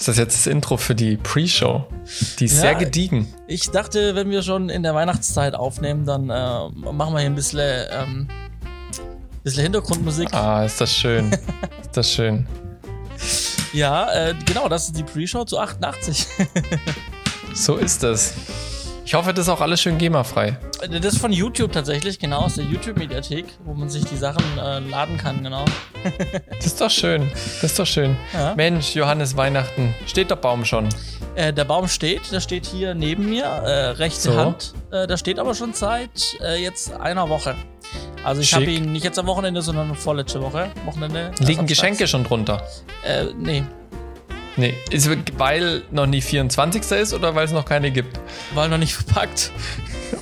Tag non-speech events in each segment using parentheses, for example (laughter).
Ist das jetzt das Intro für die Pre-Show? Die ist Ja, sehr gediegen. Ich dachte, wenn wir schon in der Weihnachtszeit aufnehmen, dann äh, machen wir hier ein bisschen, ähm, bisschen Hintergrundmusik. Ah, ist das schön. (laughs) ist das schön. Ja, äh, genau, das ist die Pre-Show zu 88. (laughs) So ist es. Ich hoffe, das ist auch alles schön GEMA-frei. Das ist von YouTube tatsächlich, genau, aus der YouTube-Mediathek, wo man sich die Sachen äh, laden kann, genau. (laughs) Das ist doch schön. Das ist doch schön. Ja. Mensch, Johannes, Weihnachten. Steht der Baum schon? Äh, der Baum steht, der steht hier neben mir, äh, rechte So. Hand. Äh, der steht aber schon seit äh, jetzt einer Woche. Also ich habe ihn nicht jetzt am Wochenende, sondern vorletzte Woche. Wochenende. Liegen am Geschenke schon drunter? Äh, nee, Nee. Ist, weil noch nie 24. ist oder weil es noch keine gibt? war noch nicht verpackt.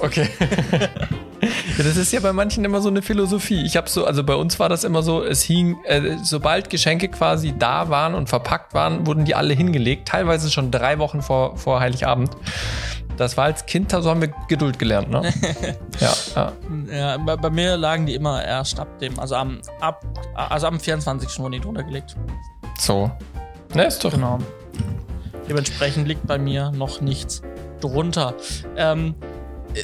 Okay. (laughs) ja, das ist ja bei manchen immer so eine Philosophie. Ich habe so, also bei uns war das immer so, es hing, äh, sobald Geschenke quasi da waren und verpackt waren, wurden die alle hingelegt, teilweise schon drei Wochen vor, vor Heiligabend. Das war als Kind, so haben wir Geduld gelernt, ne? (laughs) ja, ja. Ja, bei, bei mir lagen die immer erst ab dem, also am, ab, also am 24. wurden die drunter gelegt. So. Ne, ist doch. Genau. Dementsprechend liegt bei mir noch nichts drunter. Ähm, äh,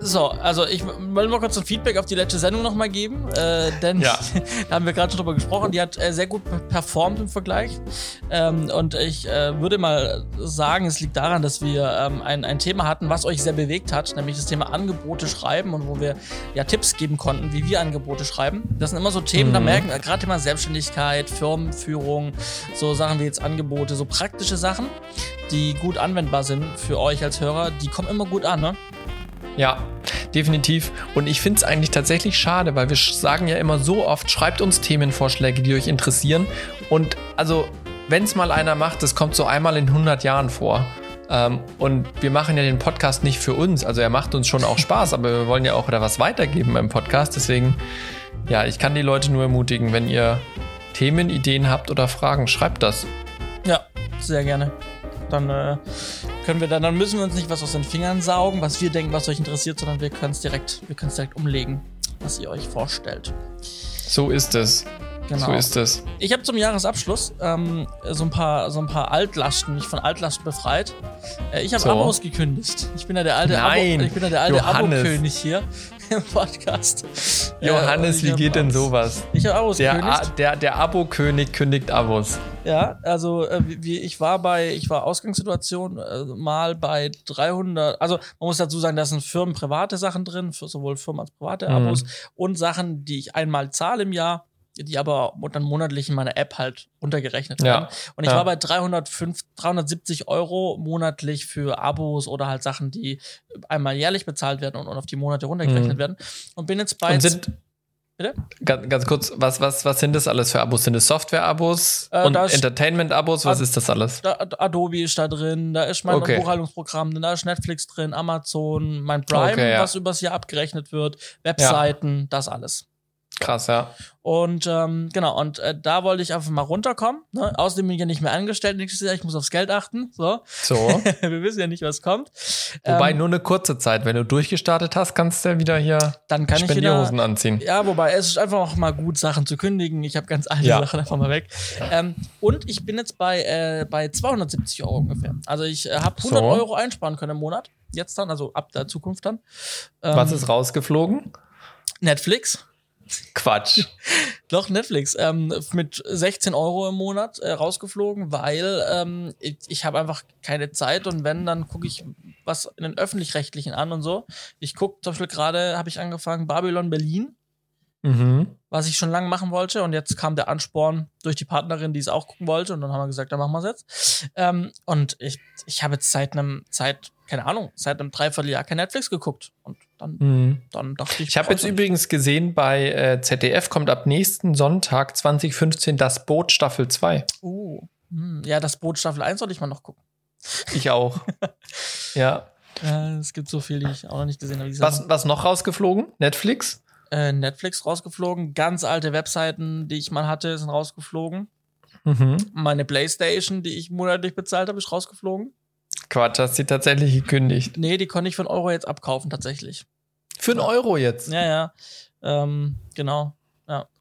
so, also ich will mal kurz ein Feedback auf die letzte Sendung nochmal geben, äh, denn Ja. (laughs) da haben wir gerade schon drüber gesprochen. Die hat äh, sehr gut performt im Vergleich. Ähm, und ich äh, würde mal sagen, es liegt daran, dass wir ähm, ein, ein Thema hatten, was euch sehr bewegt hat, nämlich das Thema Angebote schreiben und wo wir ja Tipps geben konnten, wie wir Angebote schreiben. Das sind immer so Themen, da Mhm. merken wir gerade Thema Selbstständigkeit, Firmenführung, so Sachen wie jetzt Angebote, so praktische Sachen, die gut anwendbar sind für euch als Hörer, die kommen immer gut an, ne? Ja, definitiv. Und ich finde es eigentlich tatsächlich schade, weil wir sagen ja immer so oft, schreibt uns Themenvorschläge, die euch interessieren. Und also, wenn es mal einer macht, das kommt so einmal in 100 Jahren vor. Ähm, und wir machen ja den Podcast nicht für uns. Also er macht uns schon auch Spaß, aber wir wollen ja auch da was weitergeben beim Podcast. Deswegen, ja, ich kann die Leute nur ermutigen, wenn ihr Themen, Ideen habt oder Fragen, schreibt das. Ja, sehr gerne. Dann äh, können wir dann, dann müssen wir uns nicht was aus den Fingern saugen, was wir denken, was euch interessiert, sondern wir können es direkt, wir können es direkt umlegen, was ihr euch vorstellt. So ist es. Genau. So ist es. Ich habe zum Jahresabschluss ähm, so ein paar so ein paar Altlasten, mich von Altlasten befreit. Äh, ich habe So. Abos gekündigt. Ich bin ja der alte Nein, Abo, ich bin ja der alte Johannes. Abo-König hier im Podcast. Äh, Johannes, ich wie geht denn sowas? Ich habe Abos Der. A- der, der Abo-König kündigt Abos. Ja, also äh, wie, ich war bei, ich war Ausgangssituation äh, mal bei 300, also man muss dazu sagen, da sind Firmen private Sachen drin, für sowohl Firmen als private Mhm. Abos und Sachen, die ich einmal zahle im Jahr, die aber dann monatlich in meiner App halt runtergerechnet Ja, werden. Und ich ja. war bei 305, 370 Euro monatlich für Abos oder halt Sachen, die einmal jährlich bezahlt werden und, und auf die Monate runtergerechnet Mhm. werden. Und bin jetzt bei Bitte? Ganz, ganz kurz, was, was, was sind das alles für Abos? Sind es Software-Abos Äh, und Entertainment-Abos? Was Ad- ist das alles? Da, Adobe ist da drin, da ist mein Okay. Buchhaltungsprogramm drin, da ist Netflix drin, Amazon, mein Prime, Okay, ja. was übers Jahr abgerechnet wird, Webseiten, das alles. Krass, ja. Und ähm, genau, und äh, da wollte ich einfach mal runterkommen. Ne? Außerdem bin ich ja nicht mehr angestellt nächstes Jahr, ich muss aufs Geld achten. So. So. (laughs) Wir wissen ja nicht, was kommt. Wobei Ähm, nur eine kurze Zeit. Wenn du durchgestartet hast, kannst du wieder hier dann kann ich wieder. Spendierhosen anziehen. Ja, wobei es ist einfach auch mal gut, Sachen zu kündigen. Ich habe ganz alte Ja. Sachen einfach mal weg. Ähm, und ich bin jetzt bei, äh, bei 270 Euro ungefähr. Also ich äh, habe 100 So. Euro einsparen können im Monat. Jetzt dann, also ab der Zukunft dann. Ähm, Was ist rausgeflogen? Netflix. Quatsch. (laughs) Doch, Netflix. Ähm, mit 16 Euro im Monat äh, rausgeflogen, weil ähm, ich, ich habe einfach keine Zeit und wenn, dann gucke ich was in den öffentlich-rechtlichen an und so. Ich gucke zum Beispiel gerade, habe ich angefangen, Babylon Berlin, Mhm. was ich schon lange machen wollte und jetzt kam der Ansporn durch die Partnerin, die es auch gucken wollte und dann haben wir gesagt, dann machen wir es jetzt. Ähm, und ich, ich habe jetzt seit einem, seit, keine Ahnung, seit einem Dreivierteljahr kein Netflix geguckt und dann, Mhm. dann dachte ich, Ich habe jetzt brauch's übrigens gesehen, bei äh, ZDF kommt ab nächsten Sonntag 2015 das Boot Staffel 2. nicht. Uh, hm, ja, das Boot Staffel 1 sollte ich mal noch gucken. Ich auch. (laughs) ja. Äh, es gibt so viel, die ich auch noch nicht gesehen habe. Was, was noch rausgeflogen? Netflix? Äh, Netflix rausgeflogen, ganz alte Webseiten, die ich mal hatte, sind rausgeflogen. Mhm. Meine Playstation, die ich monatlich bezahlt habe, ist rausgeflogen. Quatsch, hast du tatsächlich gekündigt. Nee, die konnte ich für einen Euro jetzt abkaufen, tatsächlich. Für einen Euro jetzt. Ja, ja. Ähm, genau.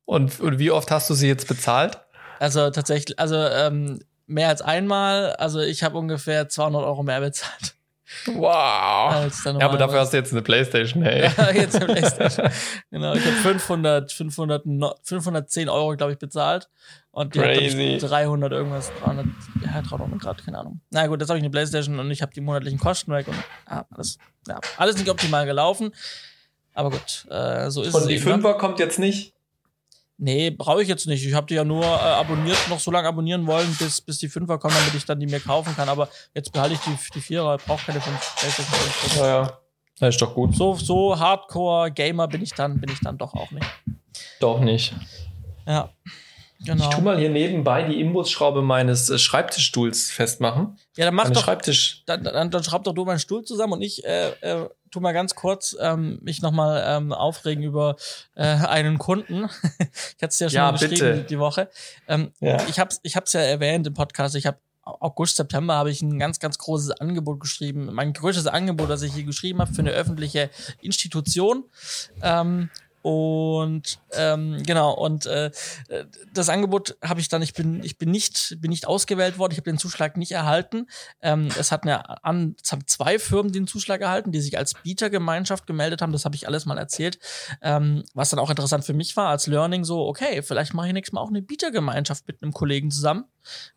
Und, und wie oft hast du sie jetzt bezahlt? Also tatsächlich, also ähm, mehr als einmal. Also ich habe ungefähr 200 Euro mehr bezahlt. Wow. Ja, aber dafür hast du jetzt eine Playstation, hey. Ja, (laughs) jetzt im (laughs) Playstation. genau, ich habe 500, 500, no- 510 Euro, glaube ich, bezahlt. Und die hat, Crazy. ich, 300 irgendwas, 300, ja, 300 Grad, keine Ahnung. Na gut, jetzt habe ich eine Playstation und ich habe die monatlichen Kosten weg und ja, alles, ja, alles nicht optimal gelaufen. Aber gut, äh, so ist es Und die ne? Fünfer kommt jetzt nicht. Nee, brauche ich jetzt nicht. Ich habe die ja nur äh, abonniert, noch so lange abonnieren wollen, bis, bis die Fünfer kommen, damit ich dann die mir kaufen kann. Aber jetzt behalte ich die, die Vierer, brauche keine fünf. PlayStation fünf. Naja. Das ist doch gut. So, so Hardcore-Gamer bin ich dann, bin ich dann doch auch nicht. Doch nicht. Ja. Genau. Ich tu mal hier nebenbei die Imbusschraube meines äh, Schreibtischstuhls festmachen. ja, dann mach Meine doch, Schreibtisch. dann, dann, dann schraub doch du meinen Stuhl zusammen und ich äh, äh, tu mal ganz kurz ähm, mich nochmal ähm, aufregen über äh, einen Kunden. (laughs) ich hatte es ja schon Ja, beschrieben bitte. die, Woche. Ähm, Ja. Ich habe ich hab's ja erwähnt im Podcast. Ich habe August, September habe ich ein ganz, ganz großes Angebot geschrieben. Mein größtes Angebot, das ich hier geschrieben habe für eine öffentliche Institution. Ähm, und ähm, genau, und äh, das Angebot habe ich dann, ich bin, ich bin nicht, bin nicht ausgewählt worden, ich habe den Zuschlag nicht erhalten. Ähm, es hat eine an, es haben zwei Firmen den Zuschlag erhalten, die sich als Bietergemeinschaft gemeldet haben. Das habe ich alles mal erzählt. Ähm, was dann auch interessant für mich war, als Learning so, okay, vielleicht mache ich nächstes Mal auch eine Bietergemeinschaft mit einem Kollegen zusammen.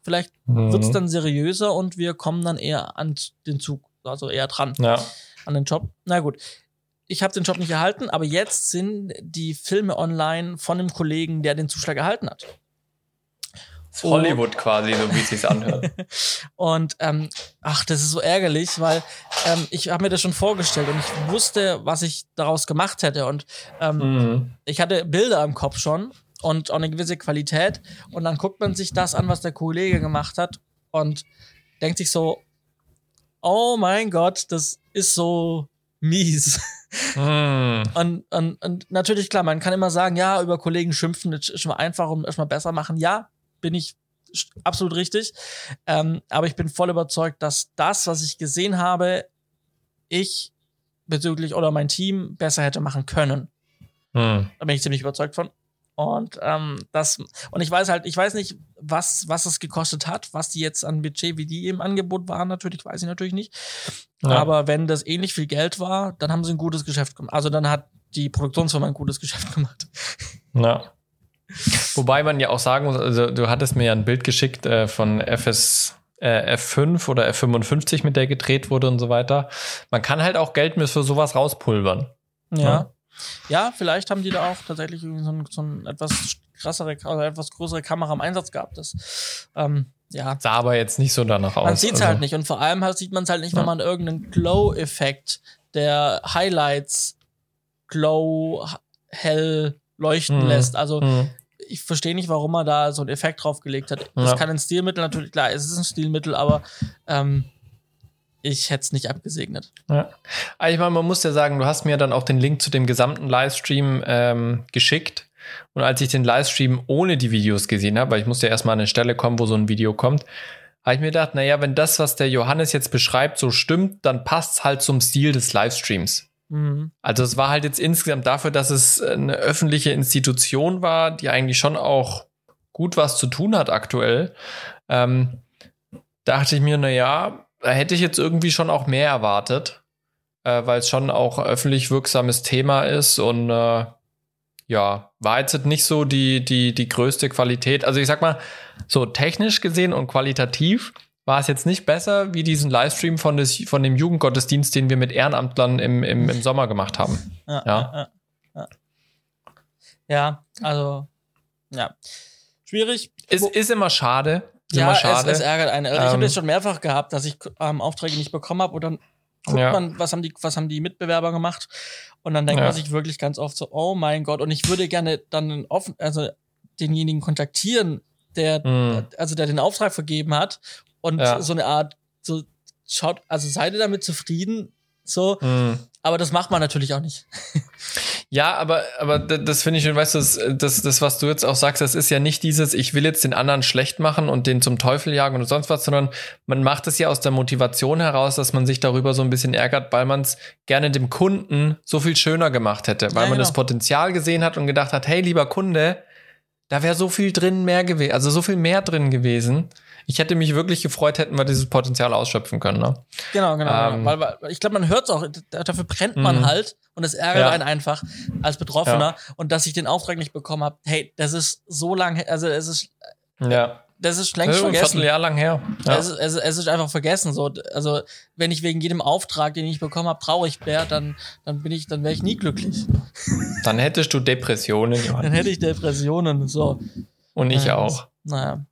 Vielleicht Mhm. wird's dann seriöser und wir kommen dann eher an den Zug, also eher dran Ja. an den Job. Na gut. Ich habe den Job nicht erhalten, aber jetzt sind die Filme online von einem Kollegen, der den Zuschlag erhalten hat. Hollywood quasi, so wie es sich anhört. (laughs) Und ähm, ach, das ist so ärgerlich, weil ähm, ich habe mir das schon vorgestellt und ich wusste, was ich daraus gemacht hätte. Und ähm, mhm. ich hatte Bilder im Kopf schon und auch eine gewisse Qualität. Und dann guckt man sich das an, was der Kollege gemacht hat und denkt sich so, oh mein Gott, das ist so mies. (laughs) Mhm. Und, und, und natürlich, klar, man kann immer sagen, ja, über Kollegen schimpfen, das ist schon mal einfach und erstmal besser machen. Ja, bin ich absolut richtig. Ähm, aber ich bin voll überzeugt, dass das, was ich gesehen habe, ich bezüglich oder mein Team besser hätte machen können. Mhm. Da bin ich ziemlich überzeugt von. Und ähm, das und ich weiß halt, ich weiß nicht, was was es gekostet hat, was die jetzt an Budget, wie die im Angebot waren, natürlich weiß ich natürlich nicht. Ja. Aber wenn das ähnlich viel Geld war, dann haben sie ein gutes Geschäft gemacht. Also dann hat die Produktionsfirma ein gutes Geschäft (laughs) gemacht. Ja. Wobei man ja auch sagen muss, also du hattest mir ja ein Bild geschickt äh, von FS, äh, F5 oder F55, mit der gedreht wurde und so weiter. Man kann halt auch Geld für sowas rauspulvern. Ja. Ja. Ja, vielleicht haben die da auch tatsächlich irgendwie so ein, so ein etwas krassere, also etwas größere Kamera im Einsatz gehabt. Das, ähm, ja, Sah aber jetzt nicht so danach aus. Man sieht es also. halt nicht und vor allem halt sieht man es halt nicht, Ja. wenn man irgendeinen Glow-Effekt der Highlights glow hell leuchten Mhm. lässt. Also Mhm. ich verstehe nicht, warum man da so einen Effekt draufgelegt hat. Das Ja. kann ein Stilmittel natürlich, klar, es ist ein Stilmittel, aber ähm, ich hätte es nicht abgesegnet. Ja. Aber ich meine, man muss ja sagen, du hast mir dann auch den Link zu dem gesamten Livestream ähm, geschickt. Und als ich den Livestream ohne die Videos gesehen habe, weil ich musste ja erstmal an eine Stelle kommen, wo so ein Video kommt, habe ich mir gedacht, naja, wenn das, was der Johannes jetzt beschreibt, so stimmt, dann passt es halt zum Stil des Livestreams. Mhm. Also es war halt jetzt insgesamt dafür, dass es eine öffentliche Institution war, die eigentlich schon auch gut was zu tun hat aktuell. Ähm, dachte ich mir, na ja, da hätte ich jetzt irgendwie schon auch mehr erwartet, äh, weil es schon auch öffentlich wirksames Thema ist und äh, ja, war jetzt nicht so die, die, die größte Qualität. Also ich sag mal, so technisch gesehen und qualitativ war es jetzt nicht besser wie diesen Livestream von, des, von dem Jugendgottesdienst, den wir mit Ehrenamtlern im, im, im Sommer gemacht haben. Ja, Ja. ja. ja, ja. also ja. Schwierig. Ist, ist immer schade. Ist ja, es, es ärgert einen. Also ich habe Ähm, das schon mehrfach gehabt, dass ich ähm, Aufträge nicht bekommen habe und dann guckt Ja. man, was haben die, was haben die Mitbewerber gemacht und dann denkt Ja. man sich wirklich ganz oft so, oh mein Gott, und ich würde gerne dann offen, also denjenigen kontaktieren, der, Mhm. also der den Auftrag vergeben hat und Ja. so eine Art, so schaut, also seid ihr damit zufrieden, so, Mhm. Aber das macht man natürlich auch nicht. (laughs) Ja, aber, aber das finde ich schon, weißt du, das, das, was du jetzt auch sagst, das ist ja nicht dieses, ich will jetzt den anderen schlecht machen und den zum Teufel jagen und sonst was, sondern man macht es ja aus der Motivation heraus, dass man sich darüber so ein bisschen ärgert, weil man es gerne dem Kunden so viel schöner gemacht hätte, weil Ja, man genau. das Potenzial gesehen hat und gedacht hat, hey, lieber Kunde, da wäre so viel drin mehr gewesen, also so viel mehr drin gewesen. Ich hätte mich wirklich gefreut, hätten wir dieses Potenzial ausschöpfen können. Ne? Genau, genau. Ähm, weil, weil ich glaube, man hört es auch, da- dafür brennt man Mhm. halt und es ärgert Ja. einen einfach als Betroffener. Und dass ich den Auftrag nicht bekommen habe, hey, das ist so lang, also es ist, Ja. das ist Das längst ein vergessen. Vierteljahr lang her. Ja. Es, ist, es, es ist einfach vergessen. So, also wenn ich wegen jedem Auftrag, den ich bekommen habe, traurig wäre, dann, dann bin ich, dann wäre ich nie glücklich. Dann hättest du Depressionen, Dann hätte ich Depressionen. So. Und ich Ja, auch. Naja.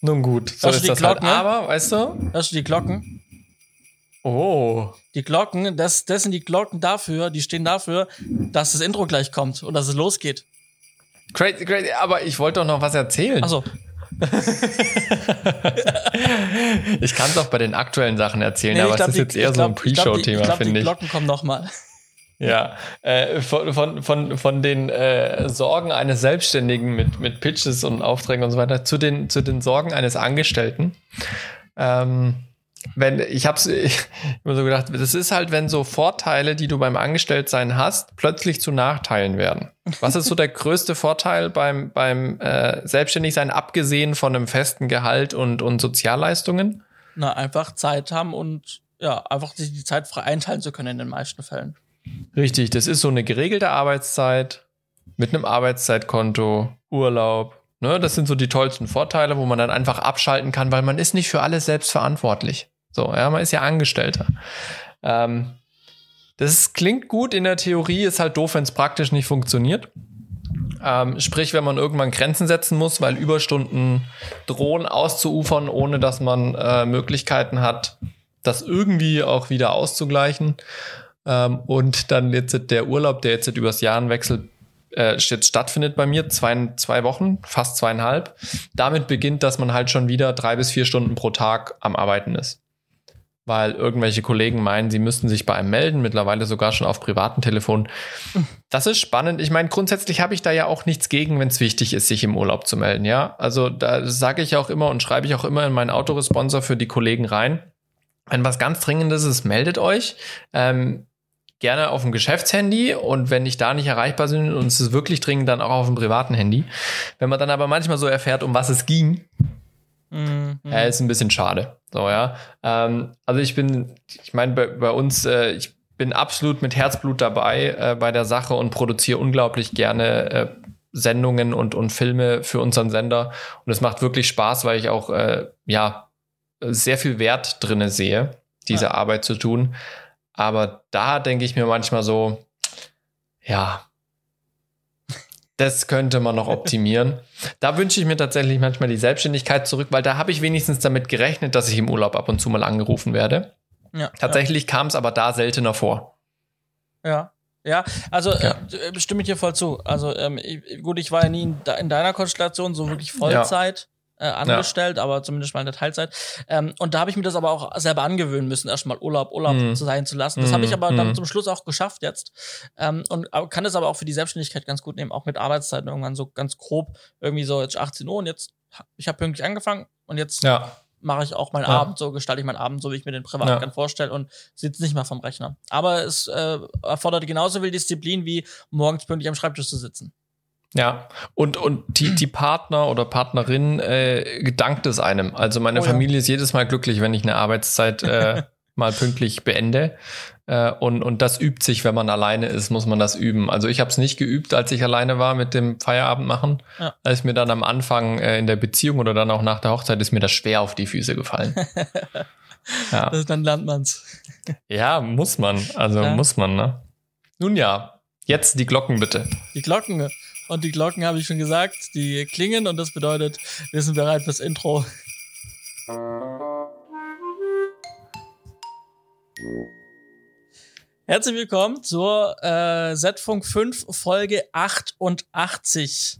Nun gut, so Hörst du die halt. Glocken? Aber, weißt du? Hörst du die Glocken? Oh. Die Glocken, das, das sind die Glocken dafür, die stehen dafür, dass das Intro gleich kommt und dass es losgeht. Crazy, crazy. Aber ich wollte doch noch was erzählen. Also, (laughs) Ich kann es auch bei den aktuellen Sachen erzählen, nee, aber glaub, es ist die- jetzt eher ich so ein glaub- ich glaub, die- Pre-Show-Thema, finde. Glocken kommen nochmal. Ja, äh, von, von, von, von den äh, Sorgen eines Selbstständigen mit, mit Pitches und Aufträgen und so weiter zu den, zu den Sorgen eines Angestellten. Ähm, wenn, ich hab's (laughs) ich, immer so gedacht, das ist halt, wenn so Vorteile, die du beim Angestelltsein hast, plötzlich zu Nachteilen werden. Was ist so der größte Vorteil beim, beim äh, Selbstständigsein, abgesehen von einem festen Gehalt und, und Sozialleistungen? Na, einfach Zeit haben und ja, einfach sich die Zeit frei einteilen zu können in den meisten Fällen. Richtig, das ist so eine geregelte Arbeitszeit mit einem Arbeitszeitkonto, Urlaub. Ne, das sind so die tollsten Vorteile, wo man dann einfach abschalten kann, weil man ist nicht für alles selbst verantwortlich. So, ja, man ist ja Angestellter. Ähm, das klingt gut in der Theorie, ist halt doof, wenn es praktisch nicht funktioniert. Ähm, sprich, wenn man irgendwann Grenzen setzen muss, weil Überstunden drohen auszuufern, ohne dass man äh, Möglichkeiten hat, das irgendwie auch wieder auszugleichen. Ähm, und dann jetzt der Urlaub, der jetzt übers Jahrenwechsel äh, jetzt stattfindet bei mir, zwei, zwei Wochen, fast zweieinhalb. Damit beginnt, dass man halt schon wieder drei bis vier Stunden pro Tag am Arbeiten ist. Weil irgendwelche Kollegen meinen, sie müssten sich bei einem melden, mittlerweile sogar schon auf privaten Telefonen. Das ist spannend. Ich meine, grundsätzlich habe ich da ja auch nichts gegen, wenn es wichtig ist, sich im Urlaub zu melden. Ja, also da sage ich auch immer und schreibe ich auch immer in meinen Autoresponsor für die Kollegen rein. Wenn was ganz Dringendes ist, meldet euch. Ähm, gerne auf dem Geschäftshandy und wenn ich da nicht erreichbar bin und es ist wirklich dringend, dann auch auf dem privaten Handy. Wenn man dann aber manchmal so erfährt, um was es ging, Mhm. äh, ist ein bisschen schade. So, ja. Ähm, also ich bin, ich meine, bei, bei uns, äh, ich bin absolut mit Herzblut dabei äh, bei der Sache und produziere unglaublich gerne äh, Sendungen und, und Filme für unseren Sender. Und es macht wirklich Spaß, weil ich auch, äh, ja, sehr viel Wert drinne sehe, diese Ja. Arbeit zu tun. Aber da denke ich mir manchmal so, ja, das könnte man noch (laughs) optimieren. Da wünsche ich mir tatsächlich manchmal die Selbstständigkeit zurück, weil da habe ich wenigstens damit gerechnet, dass ich im Urlaub ab und zu mal angerufen werde. Ja, Tatsächlich kam es aber da seltener vor. Ja. Ja, also Ja. Äh, stimme ich dir voll zu. Also ähm, ich, gut, ich war ja nie in, de- in deiner Konstellation so wirklich Vollzeit äh, angestellt, aber zumindest mal in der Teilzeit. Ähm, und da habe ich mir das aber auch selber angewöhnen müssen, erstmal Urlaub, Urlaub Mhm. zu sein zu lassen. Das Mhm, habe ich aber dann mhm. zum Schluss auch geschafft jetzt. Ähm, und kann das aber auch für die Selbstständigkeit ganz gut nehmen, auch mit Arbeitszeiten irgendwann so ganz grob, irgendwie so jetzt 18 Uhr und jetzt, ich habe pünktlich angefangen und jetzt Ja. mache ich auch meinen Ja. Abend so, gestalte ich meinen Abend so, wie ich mir den privat Ja. vorstelle und sitze nicht mal vom Rechner. Aber es äh, erfordert genauso viel Disziplin wie morgens pünktlich am Schreibtisch zu sitzen. Ja, und, und die, (clears throat) die Partner oder Partnerin äh, dankt es einem. Also meine Oh ja. Familie ist jedes Mal glücklich, wenn ich eine Arbeitszeit äh, (laughs) mal pünktlich beende. Äh, und, und das übt sich, wenn man alleine ist, muss man das üben. Also ich habe es nicht geübt, als ich alleine war mit dem Feierabend machen. Ja. Als mir dann am Anfang äh, in der Beziehung oder dann auch nach der Hochzeit ist mir das schwer auf die Füße gefallen. (laughs) ja. Das, dann lernt man's. ja, muss man. Also Ja. muss man, ne? Nun ja, jetzt die Glocken bitte. Die Glocken. Und die Glocken habe ich schon gesagt, die klingen und das bedeutet, wir sind bereit fürs Intro. Herzlich willkommen zur äh, Z-Funk 5 Folge 88.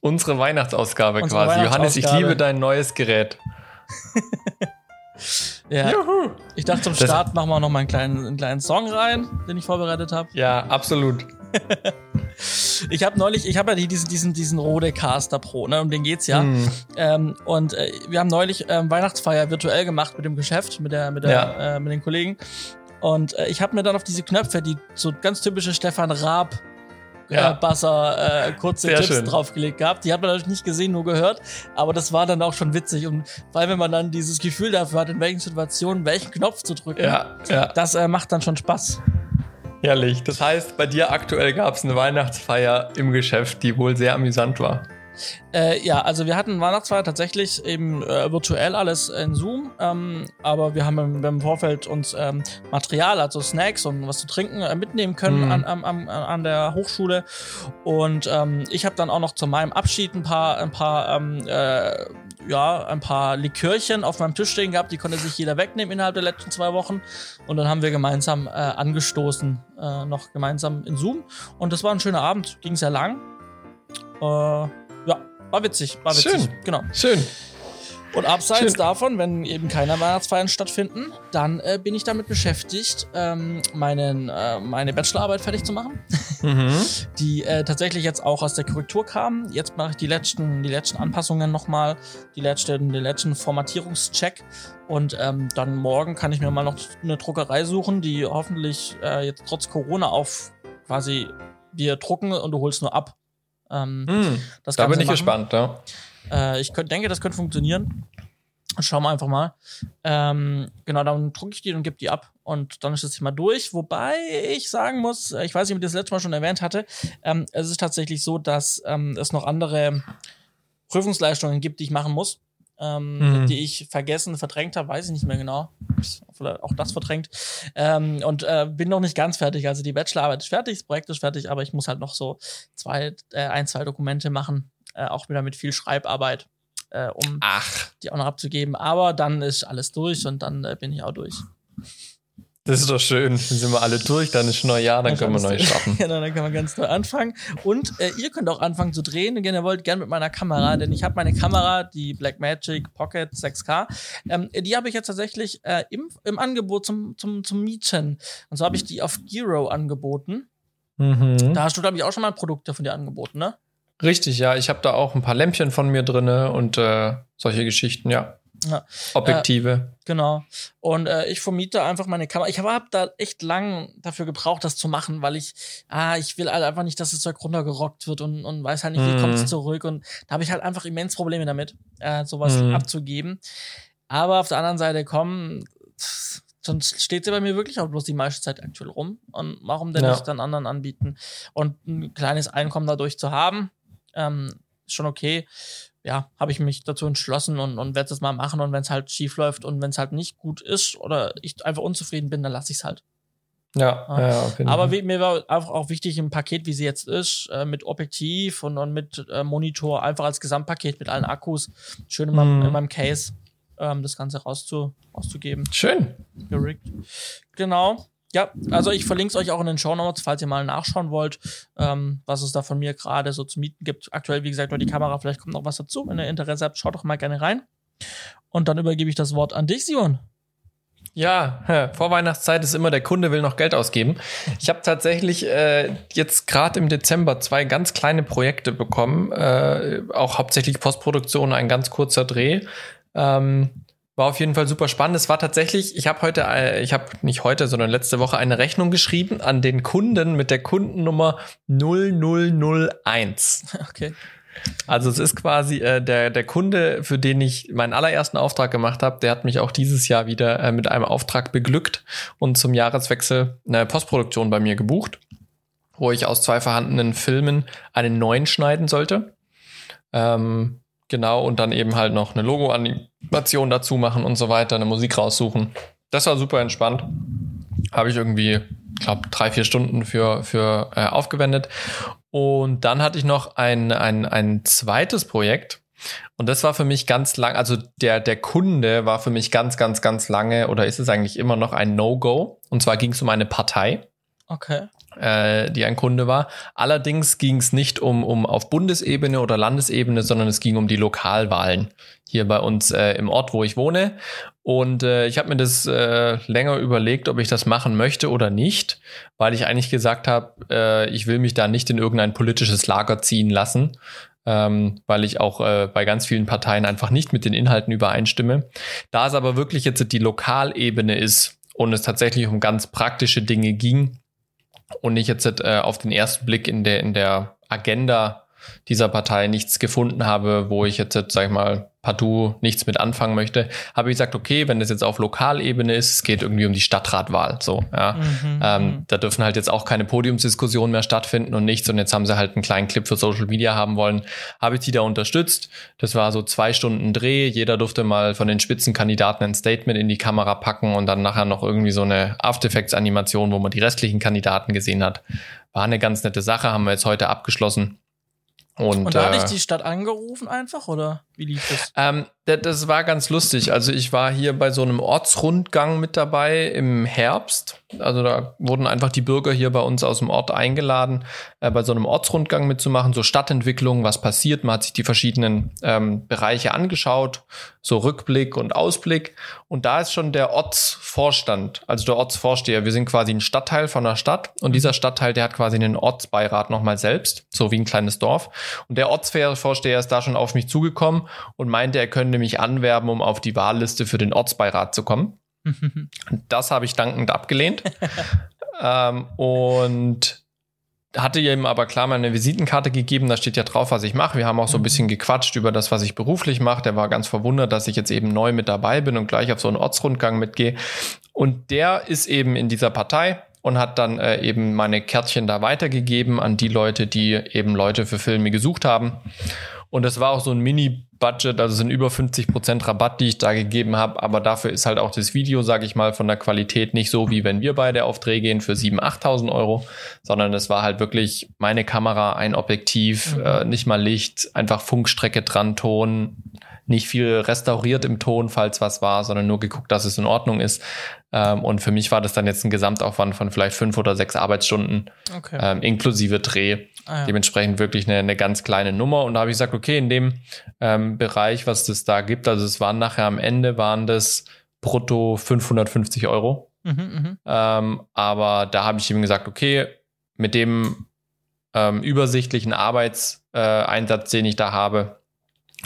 Unsere Weihnachtsausgabe Unsere quasi. Johannes, ich Weihnachtsausgabe. liebe dein neues Gerät. (laughs) Ja, Juhu. ich dachte zum Das- Start machen wir noch mal einen kleinen, einen kleinen Song rein, den ich vorbereitet habe. Ja, absolut. (laughs) Ich habe neulich, ich habe ja die- diesen, diesen, diesen Rode Caster Pro, ne, um den geht's ja. Hm. Ähm, und äh, wir haben neulich ähm, Weihnachtsfeier virtuell gemacht mit dem Geschäft, mit der, mit der, Ja. äh, mit den Kollegen. Und äh, ich habe mir dann auf diese Knöpfe, die so ganz typische Stefan Raab ja. äh, Basser äh, kurze Sehr Tipps schön. draufgelegt gehabt. Die hat man natürlich nicht gesehen, nur gehört. Aber das war dann auch schon witzig. Und vor allem, wenn man dann dieses Gefühl dafür hat, in welchen Situationen welchen Knopf zu drücken, Ja, ja. das äh, macht dann schon Spaß. Herrlich. Das heißt, bei dir aktuell gab es eine Weihnachtsfeier im Geschäft, die wohl sehr amüsant war. Äh, ja, also wir hatten Weihnachtsfeier tatsächlich eben äh, virtuell alles in Zoom, ähm, aber wir haben im, im Vorfeld uns ähm, Material, also Snacks und was zu trinken äh, mitnehmen können Mhm. an, an, an, an der Hochschule. Und ähm, ich habe dann auch noch zu meinem Abschied ein paar, ein paar, ähm, äh, ja, ein paar Likörchen auf meinem Tisch stehen gehabt, die konnte sich jeder wegnehmen innerhalb der letzten zwei Wochen. Und dann haben wir gemeinsam äh, angestoßen, äh, noch gemeinsam in Zoom. Und das war ein schöner Abend, ging sehr lang. Äh, war witzig, war witzig. Schön. Genau. Schön. Und abseits Schön. davon, wenn eben keine Weihnachtsfeiern stattfinden, dann äh, bin ich damit beschäftigt, ähm, meinen, äh, meine Bachelorarbeit fertig zu machen, (laughs) Mhm. die äh, tatsächlich jetzt auch aus der Korrektur kam. Jetzt mache ich die letzten, die letzten Anpassungen nochmal, die letzten, den letzten Formatierungscheck. Und ähm, dann morgen kann ich mir mal noch eine Druckerei suchen, die hoffentlich äh, jetzt trotz Corona auf quasi wir drucken und du holst nur ab. Ähm, Mhm. das Da bin ich machen. gespannt, ja. Äh, ich könnt, denke, das könnte funktionieren. Schauen wir einfach mal. Ähm, genau, dann drucke ich die und gebe die ab. Und dann ist das Thema durch. Wobei ich sagen muss, äh, ich weiß nicht, ob ich das letzte Mal schon erwähnt hatte, ähm, es ist tatsächlich so, dass ähm, es noch andere Prüfungsleistungen gibt, die ich machen muss. Ähm, Mhm. die ich vergessen, verdrängt habe, weiß ich nicht mehr genau. Vielleicht auch das verdrängt. Ähm, und äh, bin noch nicht ganz fertig. Also die Bachelorarbeit ist fertig, das Projekt ist fertig, aber ich muss halt noch so zwei, äh, ein, zwei Dokumente machen, äh, auch wieder mit viel Schreibarbeit, äh, um Ach, die auch noch abzugeben. Aber dann ist alles durch und dann äh, bin ich auch durch. Das ist doch schön. Dann sind wir alle durch, dann ist Neujahr, dann können wir neu starten. (laughs) genau, dann kann man ganz neu anfangen. Und äh, ihr könnt auch anfangen zu drehen, wenn ihr wollt, gern mit meiner Kamera, denn ich habe meine Kamera, die Blackmagic Pocket 6K, ähm, die habe ich jetzt tatsächlich äh, im, im Angebot zum, zum, zum Mieten. Und so habe ich die auf Giro angeboten. Mhm. Da hast du, glaube ich, auch schon mal Produkte von dir angeboten, ne? Richtig, ja. Ich habe da auch ein paar Lämpchen von mir drinne und äh, solche Geschichten, ja. Ja. Objektive. Genau. Und äh, ich vermiete einfach meine Kamera. Ich habe hab da echt lang dafür gebraucht, das zu machen, weil ich, ah, ich will halt einfach nicht, dass das Zeug runtergerockt wird und, und weiß halt nicht, wie Mhm. kommt es zurück. Und da habe ich halt einfach immens Probleme damit, äh, sowas Mhm. abzugeben. Aber auf der anderen Seite kommen, sonst steht sie bei mir wirklich auch bloß die meiste Zeit aktuell rum. Und warum denn Ja. nicht dann anderen anbieten? Und ein kleines Einkommen dadurch zu haben, ähm, ist schon okay ja, habe ich mich dazu entschlossen und, und werde es mal machen. Und wenn es halt schief läuft und wenn es halt nicht gut ist oder ich einfach unzufrieden bin, dann lasse ich es halt. Ja, Ja. jeden Aber wie, mir war einfach auch wichtig, im Paket, wie sie jetzt ist, äh, mit Objektiv und, und mit äh, Monitor, einfach als Gesamtpaket mit allen Akkus, schön in meinem, Mhm. in meinem Case, ähm, das Ganze rauszu, rauszugeben. Schön. Gerickt. Genau. Ja, also ich verlinke es euch auch in den Show Notes, falls ihr mal nachschauen wollt, ähm, was es da von mir gerade so zu mieten gibt. Aktuell, wie gesagt, nur die Kamera, vielleicht kommt noch was dazu. Wenn ihr Interesse habt, schaut doch mal gerne rein. Und dann übergebe ich das Wort an dich, Simon. Ja, hä, Vorweihnachtszeit ist immer, der Kunde will noch Geld ausgeben. Ich habe tatsächlich äh, jetzt gerade im Dezember zwei ganz kleine Projekte bekommen, äh, auch hauptsächlich Postproduktion, ein ganz kurzer Dreh. Ähm, war auf jeden Fall super spannend. Es war tatsächlich, ich habe heute, äh, ich habe nicht heute, sondern letzte Woche eine Rechnung geschrieben an den Kunden mit der Kundennummer 0001. (laughs) Okay. Also es ist quasi äh, der, der Kunde, für den ich meinen allerersten Auftrag gemacht habe, der hat mich auch dieses Jahr wieder äh, mit einem Auftrag beglückt und zum Jahreswechsel eine Postproduktion bei mir gebucht, wo ich aus zwei vorhandenen Filmen einen neuen schneiden sollte. Ähm, genau, und dann eben halt noch eine Logo-Animation dazu machen und so weiter, eine Musik raussuchen. Das war super entspannt. Habe ich irgendwie, glaube drei, vier Stunden für, für äh, aufgewendet. Und dann hatte ich noch ein, ein, ein zweites Projekt. Und das war für mich ganz lang, also der, der Kunde war für mich ganz, ganz, ganz lange oder ist es eigentlich immer noch ein No-Go. Und zwar ging es um eine Partei Okay. Äh, die ein Kunde war. Allerdings ging es nicht um, um auf Bundesebene oder Landesebene, sondern es ging um die Lokalwahlen hier bei uns äh, im Ort, wo ich wohne. Und äh, ich habe mir das äh, länger überlegt, ob ich das machen möchte oder nicht, weil ich eigentlich gesagt habe, äh, ich will mich da nicht in irgendein politisches Lager ziehen lassen, ähm, weil ich auch äh, bei ganz vielen Parteien einfach nicht mit den Inhalten übereinstimme. Da es aber wirklich jetzt die Lokalebene ist und es tatsächlich um ganz praktische Dinge ging, und ich jetzt äh, auf den ersten Blick in der, in der Agenda dieser Partei nichts gefunden habe, wo ich jetzt, sag ich mal, partout nichts mit anfangen möchte, habe ich gesagt, okay, wenn das jetzt auf Lokalebene ist, es geht irgendwie um die Stadtratwahl, so, ja. Mhm, ähm, mhm. da dürfen halt jetzt auch keine Podiumsdiskussionen mehr stattfinden und nichts und jetzt haben sie halt einen kleinen Clip für Social Media haben wollen, habe ich die da unterstützt. Das war so zwei Stunden Dreh, jeder durfte mal von den Spitzenkandidaten ein Statement in die Kamera packen und dann nachher noch irgendwie so eine After Effects Animation, wo man die restlichen Kandidaten gesehen hat. War eine ganz nette Sache, haben wir jetzt heute abgeschlossen. Und, und da äh, hatte ich die Stadt angerufen einfach oder wie lief das? Ähm, das war ganz lustig. Also ich war hier bei so einem Ortsrundgang mit dabei im Herbst. Also da wurden einfach die Bürger hier bei uns aus dem Ort eingeladen, äh, bei so einem Ortsrundgang mitzumachen, so Stadtentwicklung, was passiert. Man hat sich die verschiedenen ähm, Bereiche angeschaut, so Rückblick und Ausblick. Und da ist schon der Ortsvorstand, also der Ortsvorsteher. Wir sind quasi ein Stadtteil von der Stadt und mhm. dieser Stadtteil, der hat quasi einen Ortsbeirat nochmal selbst, so wie ein kleines Dorf. Und der Ortsvorsteher ist da schon auf mich zugekommen und meinte, er könnte mich anwerben, um auf die Wahlliste für den Ortsbeirat zu kommen. das habe ich dankend abgelehnt. (laughs) ähm, und hatte ihm aber klar meine Visitenkarte gegeben, da steht ja drauf, was ich mache. Wir haben auch so ein bisschen gequatscht über das, was ich beruflich mache. Der war ganz verwundert, dass ich jetzt eben neu mit dabei bin und gleich auf so einen Ortsrundgang mitgehe. Und der ist eben in dieser Partei und hat dann äh, eben meine Kärtchen da weitergegeben an die Leute, die eben Leute für Filme gesucht haben. Und das war auch so ein Mini-Budget, also sind über 50 Prozent Rabatt, die ich da gegeben habe. Aber dafür ist halt auch das Video, sage ich mal, von der Qualität nicht so, wie wenn wir beide auf Dreh gehen für 7.000, 8.000 Euro, sondern es war halt wirklich meine Kamera, ein Objektiv, mhm. äh, nicht mal Licht, einfach Funkstrecke dran, Ton, nicht viel restauriert im Ton, falls was war, sondern nur geguckt, dass es in Ordnung ist. Ähm, und für mich war das dann jetzt ein Gesamtaufwand von vielleicht fünf oder sechs Arbeitsstunden, okay. ähm, inklusive Dreh. Ah, ja. Dementsprechend wirklich eine, eine ganz kleine Nummer. Und da habe ich gesagt, okay, in dem ähm, Bereich, was das da gibt, also es waren nachher am Ende, waren das brutto 550 Euro. Mhm, mh. ähm, aber da habe ich ihm gesagt, okay, mit dem ähm, übersichtlichen Arbeitseinsatz, äh, den ich da habe,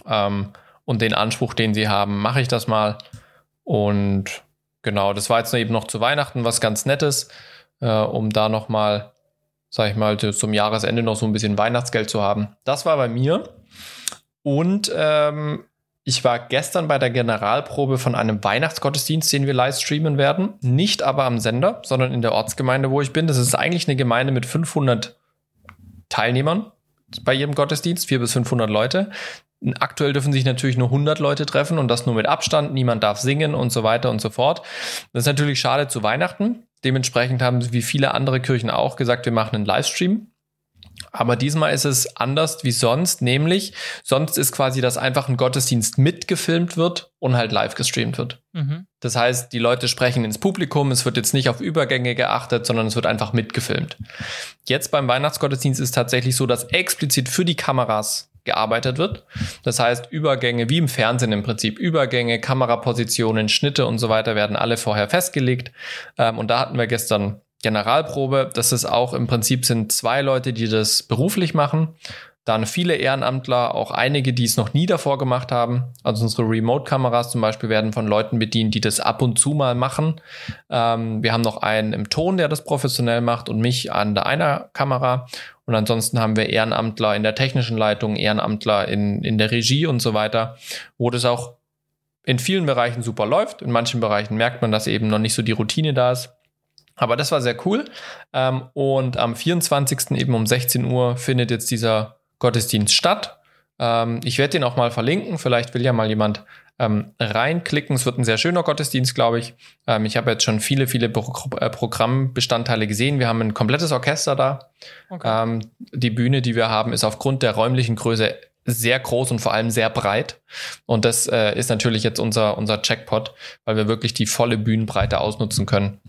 ähm, und den Anspruch, den sie haben, mache ich das mal. Und genau, das war jetzt eben noch zu Weihnachten was ganz Nettes, äh, um da nochmal, sag ich mal, zum Jahresende noch so ein bisschen Weihnachtsgeld zu haben. Das war bei mir. Und ähm, ich war gestern bei der Generalprobe von einem Weihnachtsgottesdienst, den wir live streamen werden. Nicht aber am Sender, sondern in der Ortsgemeinde, wo ich bin. Das ist eigentlich eine Gemeinde mit 500 Teilnehmern bei jedem Gottesdienst, 400 bis 500 Leute. Aktuell dürfen sich natürlich nur 100 Leute treffen und das nur mit Abstand. Niemand darf singen und so weiter und so fort. Das ist natürlich schade zu Weihnachten. Dementsprechend haben sie wie viele andere Kirchen auch gesagt, wir machen einen Livestream. Aber diesmal ist es anders wie sonst, nämlich sonst ist quasi, dass einfach ein Gottesdienst mitgefilmt wird und halt live gestreamt wird. Mhm. Das heißt, die Leute sprechen ins Publikum, es wird jetzt nicht auf Übergänge geachtet, sondern es wird einfach mitgefilmt. Jetzt beim Weihnachtsgottesdienst ist es tatsächlich so, dass explizit für die Kameras gearbeitet wird. Das heißt, Übergänge, wie im Fernsehen im Prinzip, Übergänge, Kamerapositionen, Schnitte und so weiter werden alle vorher festgelegt. Ähm, und da hatten wir gestern Generalprobe. Das ist auch im Prinzip sind zwei Leute, die das beruflich machen. Dann viele Ehrenamtler, auch einige, die es noch nie davor gemacht haben. Also unsere Remote-Kameras zum Beispiel werden von Leuten bedient, die das ab und zu mal machen. Ähm, wir haben noch einen im Ton, der das professionell macht und mich an der einer Kamera. Und ansonsten haben wir Ehrenamtler in der technischen Leitung, Ehrenamtler in, in der Regie und so weiter, wo das auch in vielen Bereichen super läuft. In manchen Bereichen merkt man, dass eben noch nicht so die Routine da ist. Aber das war sehr cool. Ähm, und am 24. eben um 16 Uhr findet jetzt dieser Gottesdienst statt. Ähm, ich werde den auch mal verlinken. Vielleicht will ja mal jemand ähm, reinklicken. Es wird ein sehr schöner Gottesdienst, glaube ich. Ähm, ich habe jetzt schon viele, viele Pro äh, Programmbestandteile gesehen. Wir haben ein komplettes Orchester da. Okay. Ähm, die Bühne, die wir haben, ist aufgrund der räumlichen Größe sehr groß und vor allem sehr breit. Und das äh, ist natürlich jetzt unser, unser Checkpot, weil wir wirklich die volle Bühnenbreite ausnutzen können.